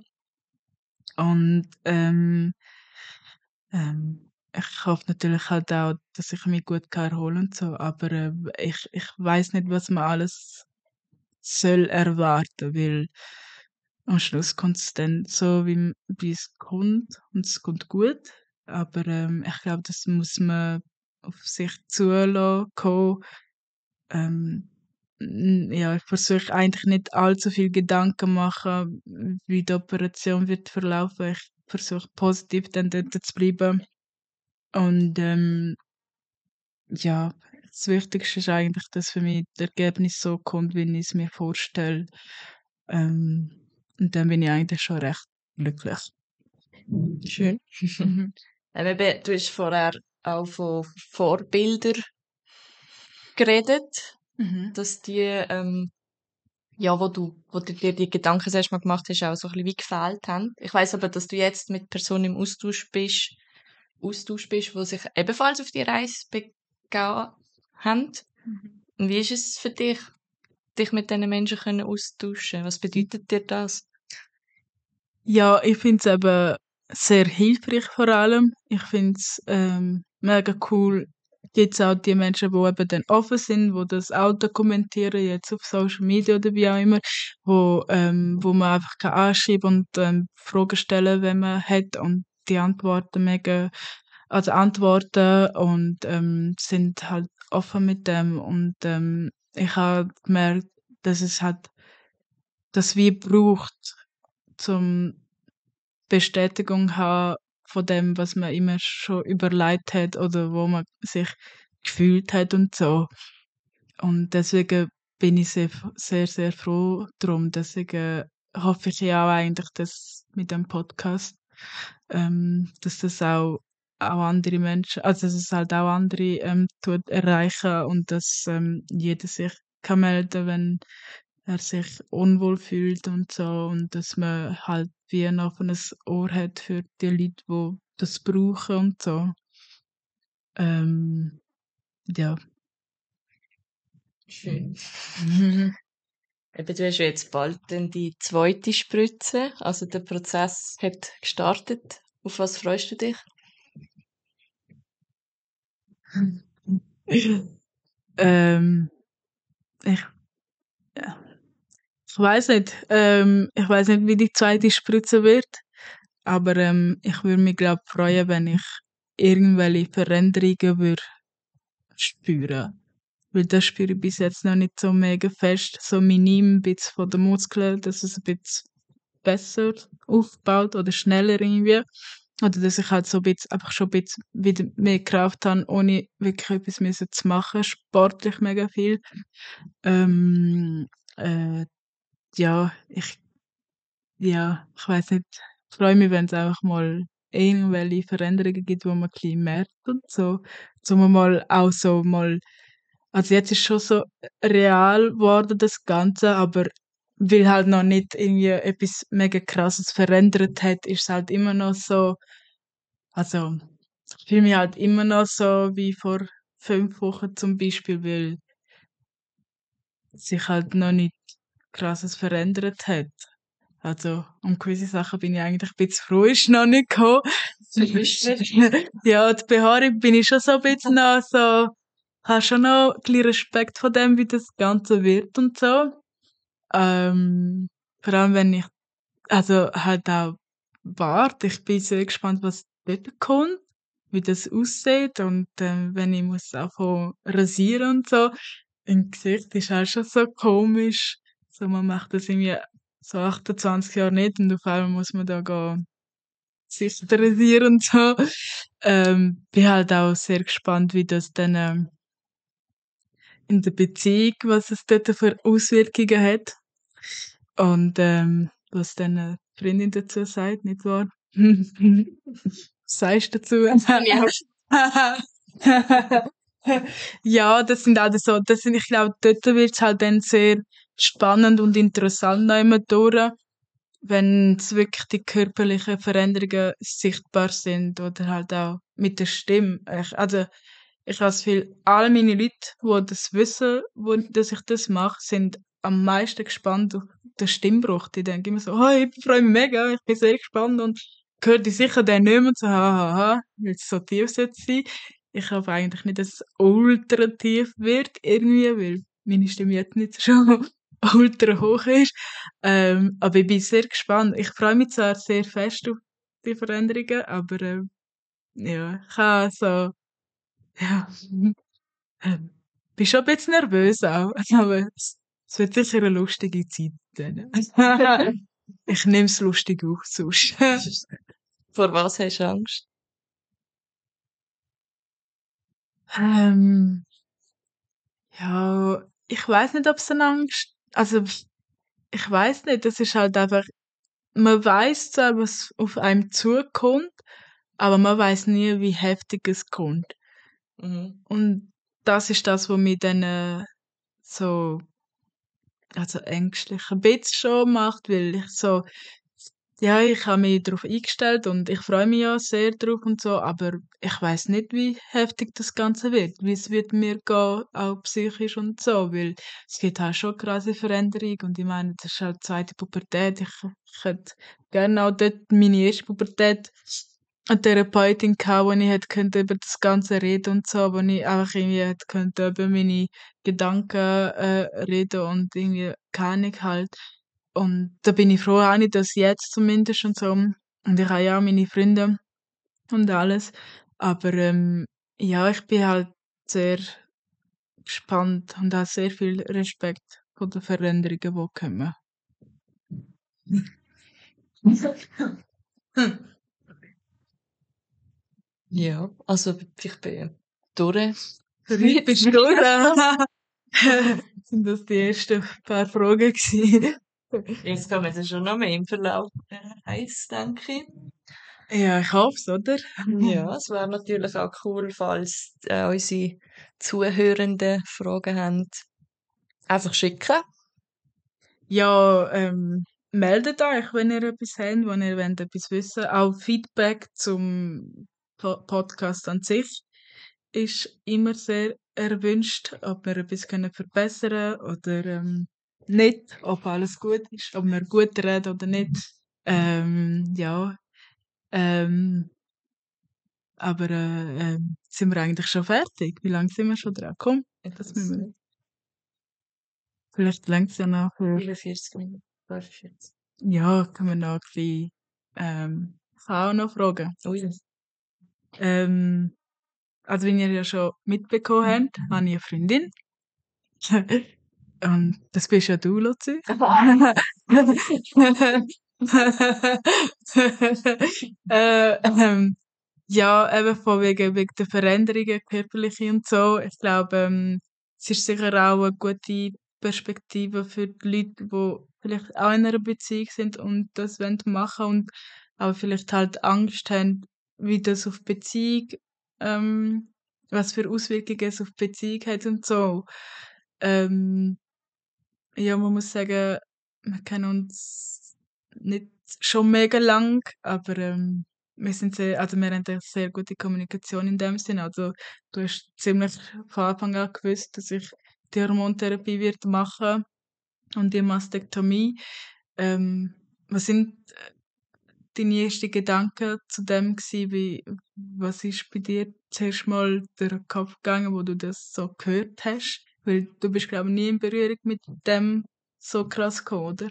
Und, ähm, ähm, ich hoffe natürlich halt auch, dass ich mich gut kann erholen und so, aber äh, ich, ich weiß nicht, was man alles soll erwarten, weil am Schluss kommt es dann so, wie, wie es kommt und es kommt gut, aber ähm, ich glaube, das muss man auf sich zulassen, kommen, ähm, ja, ich versuche eigentlich nicht allzu viel Gedanken machen, wie die Operation wird verlaufen. Ich versuche positiv dann dort zu bleiben. Und ähm, ja, das Wichtigste ist eigentlich, dass für mich das Ergebnis so kommt, wie ich es mir vorstelle. Ähm, und dann bin ich eigentlich schon recht glücklich. Schön. ähm, du hast vorher auch von Vorbildern geredet. Mhm. Dass die, ähm, ja, wo du, wo du dir die Gedanken das erste Mal gemacht hast, auch so ein bisschen wie gefehlt haben. Ich weiß aber, dass du jetzt mit Personen im Austausch bist, Austausch bist, die sich ebenfalls auf die Reise begeben haben. Mhm. Wie ist es für dich, dich mit diesen Menschen können austauschen? Was bedeutet dir das? Ja, ich finde es eben sehr hilfreich vor allem. Ich finde es ähm, mega cool, gibt es auch die Menschen, die eben dann offen sind, die das auch dokumentieren, jetzt auf Social Media oder wie auch immer, wo, ähm, wo man einfach kann anschreiben und ähm, Fragen stellen, wenn man hat und die Antworten mega, also Antworten und ähm, sind halt offen mit dem und ähm, ich habe gemerkt, dass es halt das wie braucht, zum Bestätigung haben von dem, was man immer schon überlegt hat oder wo man sich gefühlt hat und so. Und deswegen bin ich sehr, sehr, sehr froh drum. Deswegen hoffe ich ja auch eigentlich, dass mit dem Podcast, ähm, dass das auch, auch andere Menschen, also dass es halt auch andere ähm, tut erreichen und dass ähm, jeder sich kann melden, wenn er sich unwohl fühlt und so und dass man halt wie ein offenes Ohr hat für die Leute, die das brauchen und so. Ähm, ja. Schön. Eben, du hast ja jetzt bald dann die zweite Spritze, also der Prozess hat gestartet. Auf was freust du dich? ähm, ich, ja, ich weiß nicht. Ähm, ich weiß nicht, wie die zweite Spritze wird. Aber ähm, ich würde mich, glaube freuen, wenn ich irgendwelche Veränderungen würde spüren. Weil das spüre ich bis jetzt noch nicht so mega fest. So minim ein bisschen von den Muskeln, dass es ein bisschen besser aufbaut oder schneller irgendwie. Oder dass ich halt so ein bisschen, einfach schon ein bisschen wieder mehr Kraft habe, ohne wirklich etwas müssen zu machen. Sportlich mega viel. Ähm, äh, ja, ich, ja, ich weiß nicht. Ich freue mich, wenn es einfach mal irgendwelche Veränderungen gibt, wo man ein bisschen merkt und so. Zum mal auch so mal, also jetzt ist schon so real geworden, das Ganze, aber weil halt noch nicht irgendwie etwas mega krasses verändert hat, ist es halt immer noch so, also, ich fühle mich halt immer noch so wie vor fünf Wochen zum Beispiel, weil sich halt noch nicht krasses verändert hat. Also, um gewisse Sachen bin ich eigentlich ein bisschen froh, ist noch nicht gekommen. ja, die Behaarung bin ich schon so ein bisschen noch so, habe schon noch ein bisschen Respekt von dem, wie das Ganze wird und so. Ähm, vor allem, wenn ich, also halt auch Bart, ich bin sehr gespannt, was dort kommt, wie das aussieht und äh, wenn ich muss auch rasieren und so, im Gesicht ist auch schon so komisch. So, man macht das irgendwie so 28 Jahre nicht und auf einmal muss man da gehen rasieren und so. Ähm, bin halt auch sehr gespannt, wie das dann ähm, in der Beziehung, was es dort für Auswirkungen hat. Und ähm, was dann eine Freundin dazu sagt, nicht wahr? was sagst du dazu? ja, das sind halt so, das sind, ich glaube, dort wird es halt dann sehr spannend und interessant noch immer durch, wenn wirklich die körperlichen Veränderungen sichtbar sind oder halt auch mit der Stimme. Also, ich das Gefühl, all meine Leute, die das wissen, wo, dass ich das mache, sind am meisten gespannt auf den Stimmbruch. Die denken immer so, oh, ich freue mich mega, ich bin sehr gespannt und gehört die sicher dann nicht mehr so, hahaha, ha, ha, weil es so tief sollte sein. Ich hoffe eigentlich nicht, dass es ultra tief wird, irgendwie, weil meine Stimme jetzt nicht schon ultra hoch ist. Ähm, aber ich bin sehr gespannt. Ich freue mich zwar sehr fest auf die Veränderungen, aber ähm, ja, ich habe so, ja, ähm, bin schon ein bisschen nervös auch. Aber es, es wird sicher eine lustige Zeit dann. ich nehme es lustig auf, sonst. Vor was hast du Angst? Ähm, ja, ich weiß nicht, ob es eine Angst, also ich weiß nicht, das ist halt einfach, man weiß zwar, was auf einem zukommt, aber man weiß nie, wie heftig es kommt. Mhm. Und das ist das, was mich dann äh, so also ängstlich ein bisschen schon macht, weil ich so ja, ich habe mich darauf eingestellt und ich freue mich ja sehr drauf und so, aber ich weiß nicht, wie heftig das Ganze wird, wie es wird mir gehen, auch psychisch und so, weil es gibt halt schon krasse Veränderung und ich meine, das ist halt die zweite Pubertät. Ich, ich hätte gerne auch dort meine erste Pubertät eine Therapeutin gehabt, wo ich hätte könnte über das Ganze reden und so, wo ich einfach irgendwie hätte könnte über meine Gedanken äh, reden und irgendwie keine halt. Und da bin ich froh, auch nicht, dass jetzt zumindest und so. Und ich habe ja auch meine Freunde und alles. Aber ähm, ja, ich bin halt sehr gespannt und habe sehr viel Respekt vor den Veränderungen, die kommen. Ja, also ich bin durch. Für heute bist du durch. Sind das die ersten paar Fragen gewesen? Jetzt kommen wir schon noch mehr im Verlauf heiß, denke ich. Ja, ich hoffe es, oder? Ja, es wäre natürlich auch cool, falls äh, unsere Zuhörenden Fragen haben. Einfach schicken. Ja, ähm, meldet euch, wenn ihr etwas habt, wenn ihr wollt, etwas wissen Auch Feedback zum Podcast an sich ist immer sehr erwünscht, ob wir etwas können verbessern oder ähm, nicht, ob alles gut ist, ob wir gut reden oder nicht. Ähm, ja, ähm, aber äh, ähm, sind wir eigentlich schon fertig? Wie lange sind wir schon dran? Komm, das müssen wir. Vielleicht längt es ja noch für 45 Minuten. 45. Ja, können wir noch ein bisschen, ähm, ich kann auch noch fragen. Ui. Ähm, also wie ihr ja schon mitbekommen habt, habe ich eine Freundin. Und das bist ja du, Luzi. äh, ähm, ja, eben von wegen, wegen der Veränderungen, körperliche und so. Ich glaube, ähm, es ist sicher auch eine gute Perspektive für die Leute, die vielleicht auch in einer Beziehung sind und das wollen machen und aber vielleicht halt Angst haben, wie das auf Beziehung, ähm, was für Auswirkungen es auf Beziehung hat und so. Ähm, ja, man muss sagen, wir kennen uns nicht schon mega lang, aber ähm, wir sind sehr, also wir haben eine sehr gute Kommunikation in dem Sinne. Also du hast ziemlich von Anfang an gewusst, dass ich die Hormontherapie wird machen und die Mastektomie. Ähm, was sind deine ersten Gedanken zu dem gewesen? Was ist bei dir zuerst mal durch den Kopf gegangen, wo du das so gehört hast? Weil du bist, glaube ich, nie in Berührung mit dem so krass gekommen, oder?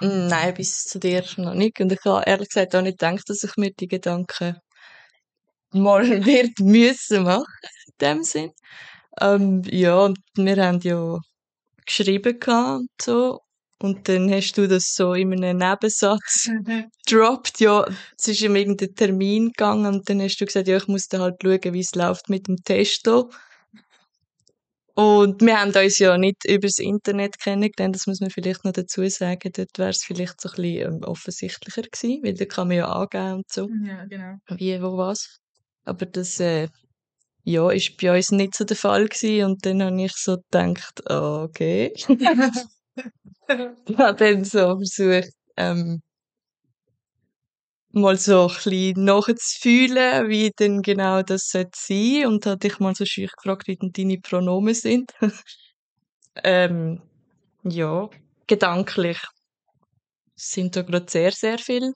Nein, bis zu dir noch nicht. Und ich habe ehrlich gesagt auch nicht gedacht, dass ich mir die Gedanken mal wird müssen machen, in dem Sinn. Ähm, ja, und wir haben ja geschrieben und so. Und dann hast du das so in einem Nebensatz gedroppt. Ja, es ist um irgendeinen Termin gegangen und dann hast du gesagt, ja, ich muss dann halt schauen, wie es läuft mit dem Testo. Und wir haben uns ja nicht übers Internet kennengelernt, das muss man vielleicht noch dazu sagen. Dort wäre es vielleicht so ein bisschen ähm, offensichtlicher gewesen, weil da kann man ja angeben und so. Ja, genau. Wie, wo, was. Aber das, äh, ja, ist bei uns nicht so der Fall gewesen. Und dann habe ich so gedacht, ah, okay. ich habe dann so versucht, ähm, mal so ein bisschen nachzufühlen, wie denn genau das sein sollte und habe dich mal so schön gefragt, wie denn deine Pronomen sind. ähm, ja, gedanklich sind da gerade sehr, sehr viele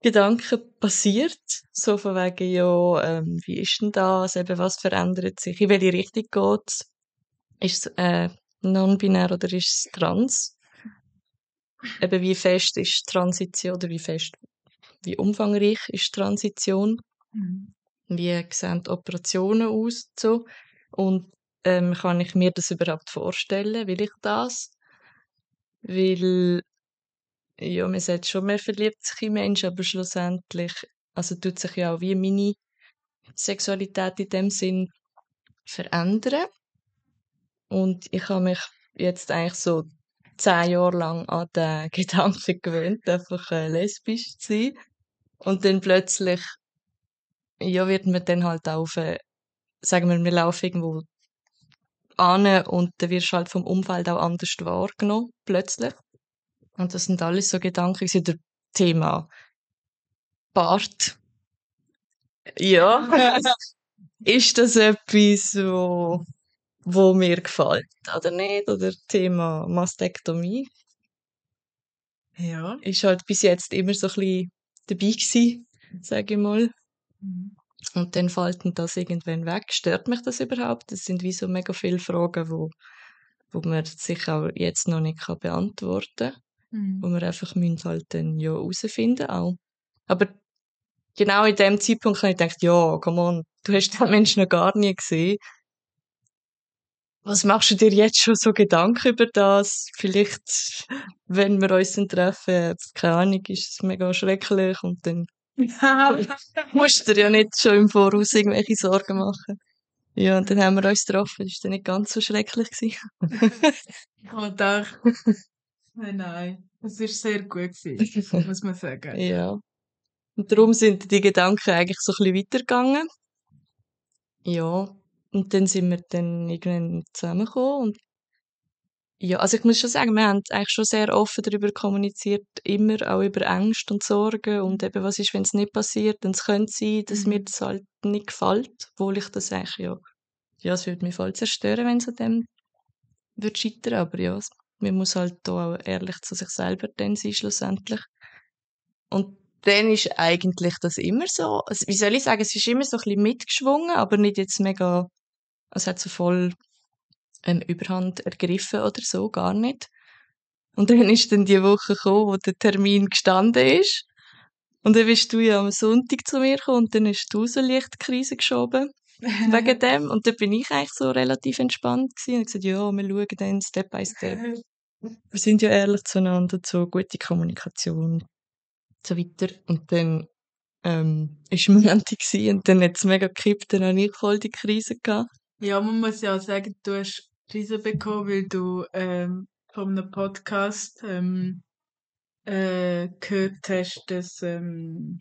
Gedanken passiert. So von wegen, ja, ähm, wie ist denn das? Eben, was verändert sich? In welche Richtung geht's? Ist äh, non-binär oder ist es trans? Eben, wie fest ist Transition oder wie fest wie umfangreich ist Transition, Mhm. wie sehen die Operationen aus und so. Und ähm, kann ich mir das überhaupt vorstellen? Will ich das? Weil, ja, man sagt schon, man verliebt sich in Menschen, aber schlussendlich, also tut sich ja auch wie meine Sexualität in dem Sinn verändern. Und ich habe mich jetzt eigentlich so zehn Jahre lang an den Gedanken gewöhnt, einfach äh, lesbisch zu sein. Und dann plötzlich, ja, wird man dann halt auf, äh, sagen wir, wir laufen irgendwo an und dann wirst du halt vom Umfeld auch anders wahrgenommen, plötzlich. Und das sind alles so Gedanken, gewesen, der Thema Bart. Ja. ist das etwas, wo, wo mir gefällt oder nicht? Oder Thema Mastektomie? Ja. Ist halt bis jetzt immer so ein bisschen dabei gewesen, sage ich mal. Mhm. Und dann fällt das irgendwann weg. Stört mich das überhaupt? Das sind wie so mega viele Fragen, wo, wo man sich auch jetzt noch nicht kann beantworten kann. Wo Mhm. wir einfach müssen halt dann ja herausfinden auch. Aber genau in dem Zeitpunkt habe ich gedacht, ja, come on, du hast den Menschen noch gar nie gesehen. Was machst du dir jetzt schon so Gedanken über das? Vielleicht, wenn wir uns dann treffen, keine Ahnung, ist es mega schrecklich und dann musst du dir ja nicht schon im Voraus irgendwelche Sorgen machen. Ja, und dann haben wir uns getroffen. Das war dann nicht ganz so schrecklich. Habe gedacht, nein, nein, es war sehr gut gewesen, muss man sagen. ja. Und darum sind die Gedanken eigentlich so ein bisschen weitergegangen. Ja. Und dann sind wir dann irgendwann zusammengekommen und ja, also ich muss schon sagen, wir haben eigentlich schon sehr offen darüber kommuniziert, immer auch über Ängste und Sorgen und eben, was ist, wenn es nicht passiert, dann es könnte sein, dass Mhm. mir das halt nicht gefällt, obwohl ich das eigentlich, ja, ja, es würde mich voll zerstören, wenn es an dem würde scheitern, aber ja, man muss halt da auch ehrlich zu sich selber dann sein, schlussendlich. Und dann ist eigentlich das immer so, wie soll ich sagen, es ist immer so ein bisschen mitgeschwungen, aber nicht jetzt mega, es hat so voll ähm, Überhand ergriffen oder so, gar nicht. Und dann ist dann die Woche gekommen, wo der Termin gestanden ist. Und dann bist du ja am Sonntag zu mir gekommen und dann hast du so leicht die Krise geschoben. wegen dem. Und dann bin ich eigentlich so relativ entspannt gewesen und gesagt, ja, wir schauen dann Step by Step. Wir sind ja ehrlich zueinander, so gute Kommunikation so weiter. Und dann ähm, ist Montag gewesen und dann hat es mega gekippt, dann habe ich voll die Krise gehabt. Ja, man muss ja auch sagen, du hast Krise bekommen, weil du ähm, von einem Podcast ähm, äh, gehört hast, dass, ähm,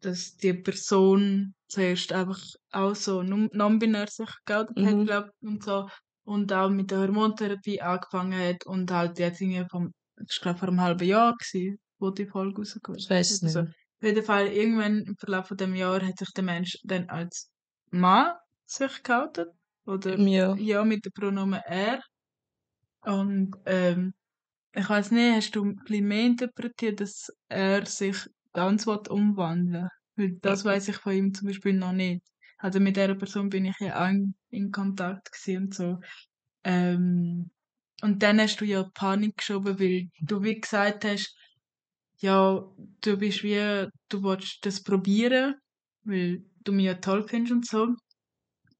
dass die Person zuerst einfach auch so non- non-binär sich geoutet hat, Mhm. glaub und so. Und auch mit der Hormontherapie angefangen hat und halt jetzt irgendwie vom, ich glaube vor einem halben Jahr gewesen, wo die Folge rausgekommen Ich weiss es Also, nicht. auf jeden Fall, irgendwann im Verlauf von dem Jahr hat sich der Mensch dann als Mann sich geoutet. Oder Ja. ja, mit dem Pronomen er. Und ähm, ich weiß nicht, hast du ein bisschen mehr interpretiert, dass er sich ganz will umwandeln Weil das weiß ich von ihm zum Beispiel noch nicht. Also mit dieser Person bin ich ja auch in, Kontakt und so. Ähm, und dann hast du ja Panik geschoben, weil du wie gesagt hast, ja, du bist wie, du willst das probieren, weil du mich ja toll findest und so.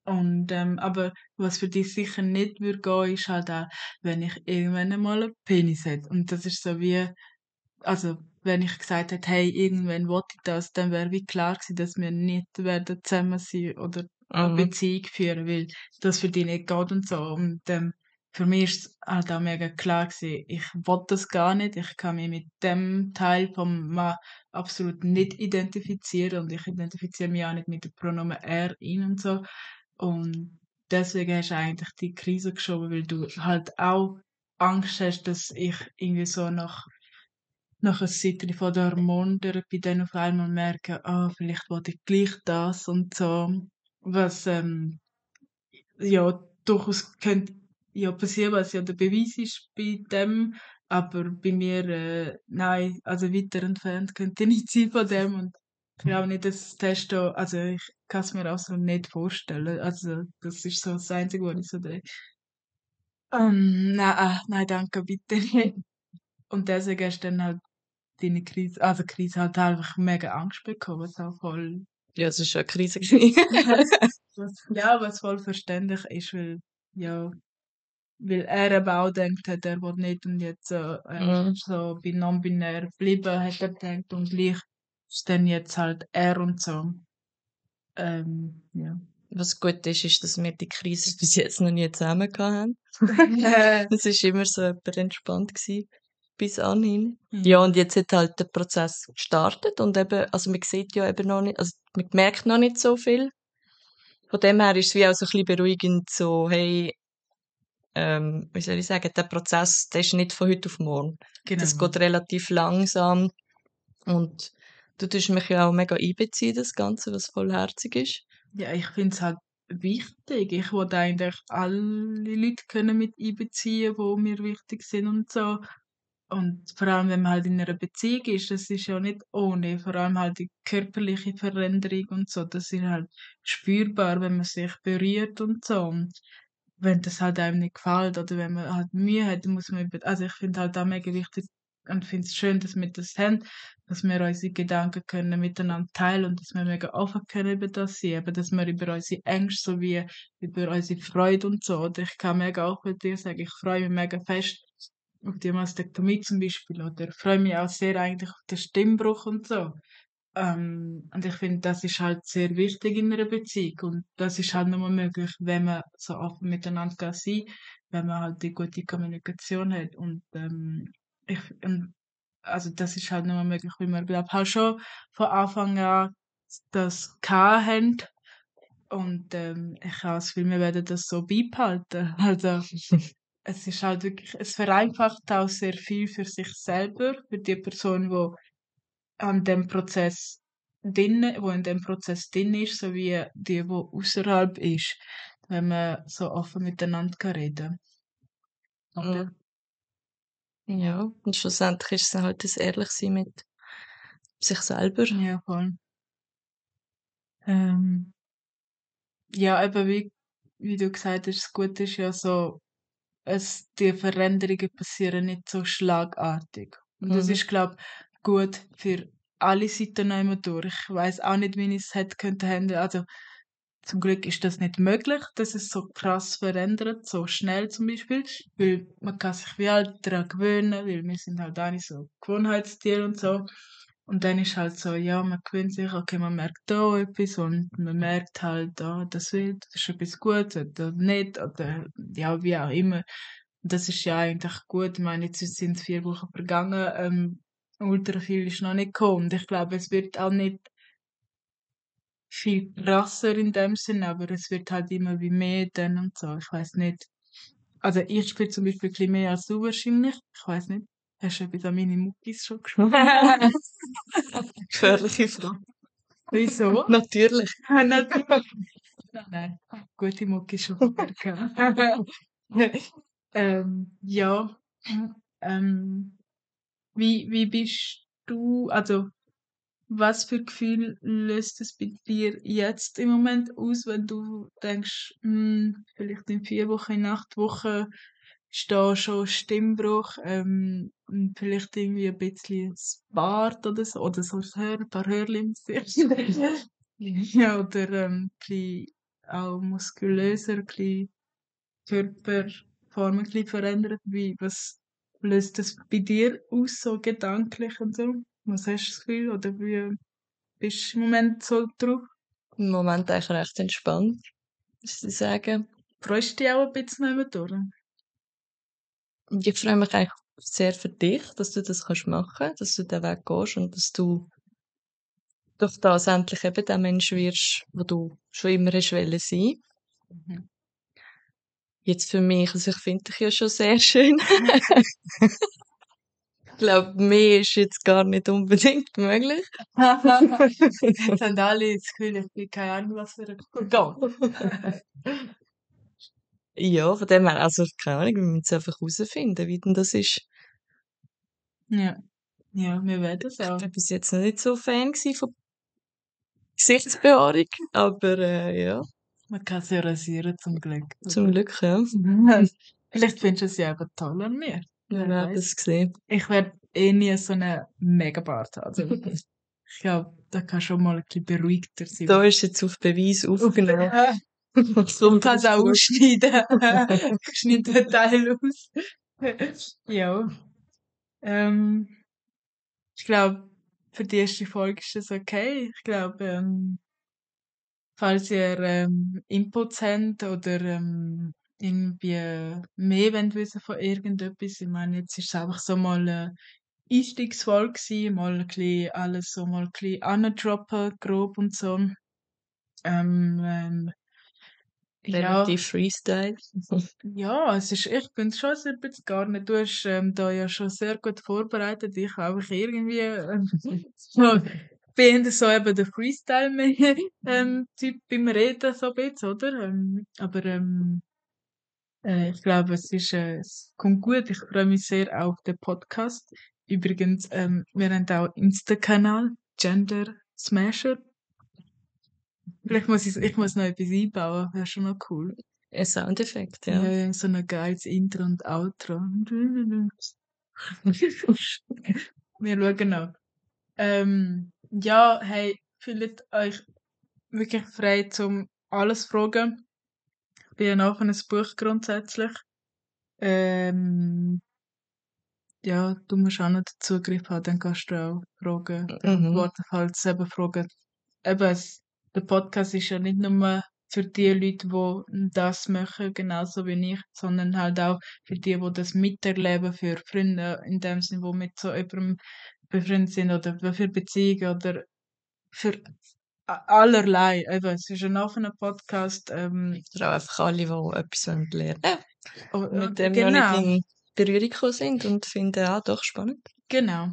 Und, ähm, aber was für dich sicher nicht würde gehen, ist halt auch, wenn ich irgendwann einmal einen Penis hätte. Und das ist so wie, also, wenn ich gesagt hätte, hey, irgendwann wollte ich das, dann wäre wie klar gewesen, dass wir nicht werden zusammen sein oder eine Mhm. Beziehung führen, weil das für dich nicht geht und so. Und ähm, für mich ist es halt auch mega klar gewesen, ich will das gar nicht, ich kann mich mit dem Teil vom Mann absolut nicht identifizieren und ich identifiziere mich auch nicht mit dem Pronomen er, ihn und so. Und deswegen hast du eigentlich die Krise geschoben, weil du halt auch Angst hast, dass ich irgendwie so nach nach einer Zeit von der Hormontherapie dann auf einmal merke, ah, vielleicht wollte ich gleich das und so. Was, ähm, ja, durchaus könnte ja passieren, was ja der Beweis ist bei dem, aber bei mir, äh, nein, also weiter entfernt könnte nicht sein von dem und ich glaube nicht, dass das Testo, also ich kann es mir auch so nicht vorstellen. Also das ist so das Einzige, was ich so denke. Ähm, nein, ah, nein, danke, bitte nicht. Und deswegen hast du dann halt deine Krise, also Krise halt einfach mega Angst bekommen, was auch voll, Ja, es ist eine Krise. gewesen. was, ja, was voll verständlich ist, weil, ja, weil er eben auch denkt hat, er will nicht und jetzt so, er Mhm. so bei non-binär geblieben, hat er gedacht und gleich ist dann jetzt halt er und so. Ähm, ja. Was gut ist, ist, dass wir die Krise bis jetzt noch nie zusammen gehabt haben. Es ist immer so etwas entspannt gewesen, bis anhin. Ja, und jetzt hat halt der Prozess gestartet und eben, also man sieht ja eben noch nicht, also man merkt noch nicht so viel. Von dem her ist es wie auch so ein bisschen beruhigend, so, hey, ähm, wie soll ich sagen, der Prozess, der ist nicht von heute auf morgen. genau. Das geht relativ langsam und du tust mich ja auch mega einbeziehen, das Ganze, was vollherzig ist. Ja, ich finde es halt wichtig. Ich wollte eigentlich alle Leute können mit einbeziehen, die mir wichtig sind und so. Und vor allem, wenn man halt in einer Beziehung ist, das ist ja nicht ohne. Vor allem halt die körperliche Veränderung und so. Das ist halt spürbar, wenn man sich berührt und so. Und wenn das halt einem nicht gefällt oder wenn man halt Mühe hat, dann muss man über, also ich finde halt auch mega wichtig und finde es schön, dass wir das haben, dass wir unsere Gedanken können miteinander teilen und dass wir mega offen können über das sein, eben, dass wir über unsere Ängste sowie über unsere Freude und so, oder ich kann mega auch bei dir sagen, ich freue mich mega fest auf die Mastektomie zum Beispiel, oder ich freue mich auch sehr eigentlich auf den Stimmbruch und so. Ähm, und ich finde, das ist halt sehr wichtig in einer Beziehung. Und das ist halt nur möglich, wenn man so offen miteinander kann sein, wenn man halt die gute Kommunikation hat. Und, ähm, ich, und, also das ist halt nur möglich, weil wir, glaube halt schon von Anfang an das gehabt haben. Und ähm, ich habe das Gefühl, wir werden das so beibehalten. Also es ist halt wirklich, es vereinfacht auch sehr viel für sich selber, für die Person, die an dem Prozess drin, wo in dem Prozess drin ist, sowie die, wo außerhalb ist, wenn man so offen miteinander kann reden. Ja, und schlussendlich ist es halt das Ehrlichsein mit sich selber. Ja, voll. Ähm, ja, eben wie, wie du gesagt hast, das Gute ist ja so, es, die Veränderungen passieren nicht so schlagartig. Und das Mhm. ist, glaube gut für alle Seiten immer durch. Ich weiß auch nicht, wie ich es hätte könnte handeln. Also zum Glück ist das nicht möglich, dass es so krass verändert, so schnell zum Beispiel, weil man kann sich wie halt daran gewöhnen, weil wir sind halt auch nicht so Gewohnheitstiere und so. Und dann ist halt so, ja, man gewöhnt sich, okay, man merkt da etwas und man merkt halt, ah, das will, das ist etwas gut oder nicht, oder ja, wie auch immer. Das ist ja eigentlich gut. Ich meine, jetzt sind vier Wochen vergangen, ähm, ultra viel ist noch nicht gekommen. Und ich glaube, es wird auch nicht viel krasser in dem Sinn, aber es wird halt immer wie mehr dann und so. Ich weiß nicht. Also ich spiele zum Beispiel ein bisschen mehr als du wahrscheinlich. Ich weiß nicht. Hast du etwas an meine Muckis schon geschaut? Gefährliche Frage. Wieso? Natürlich. Natürlich. Nein, gute Mucki schon ähm, ja. Ähm, wie, wie bist du, also was für Gefühl löst es bei dir jetzt im Moment aus, wenn du denkst, hm, vielleicht in vier Wochen, in acht Wochen ist da schon Stimmbruch, ähm, und vielleicht irgendwie ein bisschen das Bart oder so, oder so ein paar Hörli im Gesicht. ja, oder ähm, ein bisschen auch muskulöser, ein bisschen Körperform ein bisschen verändert. Wie, was löst das bei dir aus, so gedanklich und so? Was hast du das Gefühl? Oder wie bist du im Moment so drauf? Im Moment eigentlich recht entspannt, muss ich sagen. Freust du dich auch ein bisschen mehr durch? Ich freue mich eigentlich sehr für dich, dass du das kannst machen, dass du den Weg gehst und dass du durch das endlich eben der Mensch wirst, wo du schon immer hast wollen sein. Mhm. Jetzt für mich, also ich finde dich ja schon sehr schön. ich glaube, mehr ist jetzt gar nicht unbedingt möglich. Jetzt haben alle das Gefühl, ich bin keine Ahnung, was für ein Gang. ja, von dem her, also keine Ahnung, wir müssen es einfach herausfinden, wie denn das ist. Ja. Ja, wir werden es Ich auch. war bis jetzt noch nicht so Fan von Gesichtsbehaarung, aber äh, ja, Man kann sie rasieren, zum Glück. zum Glück, ja. Vielleicht findest du sie aber toll an mir. Wer werden weiß. es sehen. Ich werde eh nie so einen Megabart haben. Also, ich glaube, da kann schon mal ein bisschen beruhigter sein. Da ist jetzt auf Beweis aufgenommen. Ich kann es auch ausschneiden. ich schneide den Teil aus. ja. Ähm, ich glaube, für die erste Folge ist das okay. Ich glaube, ähm, falls ihr ähm, Inputs habt oder ähm, irgendwie mehr wollt wissen von irgendetwas, ich meine, jetzt ist es einfach so mal eine Einstiegsfolge gewesen, mal ein bisschen alles so mal ein bisschen androppen, grob und so. Ähm, ähm, ja, Relativ Freestyle. ja, es ist, ich bin schon ein bisschen gar nicht. Du hast ähm, da ja schon sehr gut vorbereitet. Ich habe einfach irgendwie ähm, so, bin so eben der Freestyle ähm, beim Reden so ein bisschen, oder? Ähm, aber ähm, äh, ich glaube, es ist, äh, es kommt gut. Ich freue mich sehr auf den Podcast. Übrigens, ähm, wir haben auch Insta-Kanal, Gender Smasher. Vielleicht muss ich, ich muss noch etwas einbauen, wäre schon noch cool. Ein Soundeffekt, Ja, ja. so ein geiles Intro und Outro. Wir schauen noch. Ähm, ja, hey, fühlt euch wirklich frei zum alles fragen. Ich bin auch ein Buch grundsätzlich. Ähm, ja, du musst auch noch den Zugriff haben, dann kannst du auch Fragen Mhm. beantworten, falls es eben Fragen. Eben, der Podcast ist ja nicht nur für die Leute, die das machen, genauso wie ich, sondern halt auch für die, die das miterleben, für Freunde in dem Sinn, die mit so jemandem befreundet sind oder für Beziehungen oder für allerlei. Eben, es ist ein offener Podcast. Ähm, Oder auch einfach alle, die etwas lernen wollen. oh, Mit dem genau. noch nicht in Berührung gekommen sind und finden, ah, doch spannend. Genau.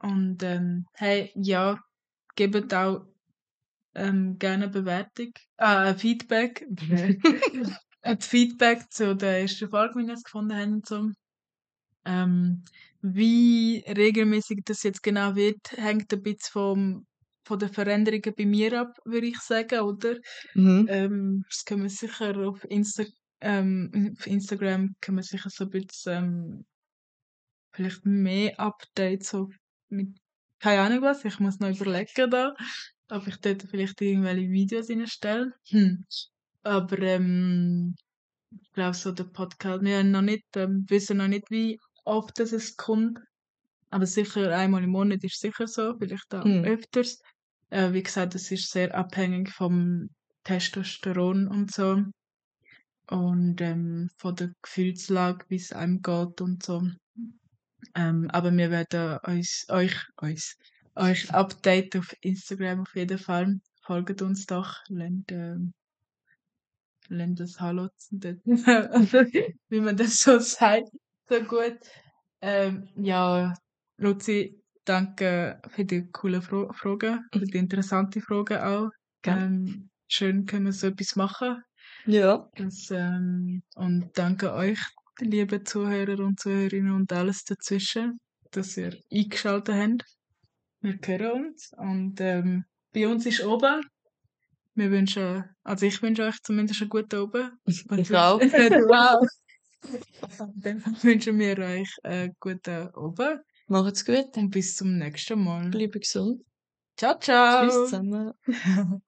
Und ähm, hey, ja, gebt auch ähm, gerne Bewertung, äh, Feedback. ein Feedback zu der ersten Folge, wie wir es gefunden haben und so. Ähm, wie regelmäßig das jetzt genau wird, hängt ein bisschen vom, von den Veränderungen bei mir ab, würde ich sagen, oder? Mhm. Ähm, das können wir sicher auf, Insta ähm, auf Instagram können wir sicher so ein bisschen ähm, vielleicht mehr Updates so mit keine Ahnung was, ich muss noch überlegen da, ob ich dort vielleicht irgendwelche Videos reinstelle. Hm. Aber ähm, ich glaube so der Podcast, wir haben noch nicht, ähm, wissen noch nicht, wie oft das es kommt. Aber sicher einmal im Monat ist sicher so, vielleicht auch Hm. öfters. Äh, wie gesagt, es ist sehr abhängig vom Testosteron und so. Und ähm, von der Gefühlslage, wie es einem geht und so. Ähm, aber wir werden uns, euch, uns, euch updaten auf Instagram auf jeden Fall. Folgt uns doch, lernt, ähm, lernt das Hallo. Also, wie man das so sagt, so gut. Ähm, ja, Luzi, danke für die coolen Fro Fragen, für die interessanten Fragen auch. Gerne. Ähm, schön können wir so etwas machen. Ja. Das, ähm, und danke euch, die lieben Zuhörer und Zuhörerinnen und alles dazwischen, dass ihr eingeschaltet habt. Wir hören uns und ähm, bei uns ist oben. Wir wünschen, also ich wünsche euch zumindest einen guten Oben. Ich auch. wow. Dann wünschen wir euch einen guten Oben Macht's gut. und bis zum nächsten Mal. Bleibe gesund. Ciao, ciao. Tschüss zusammen.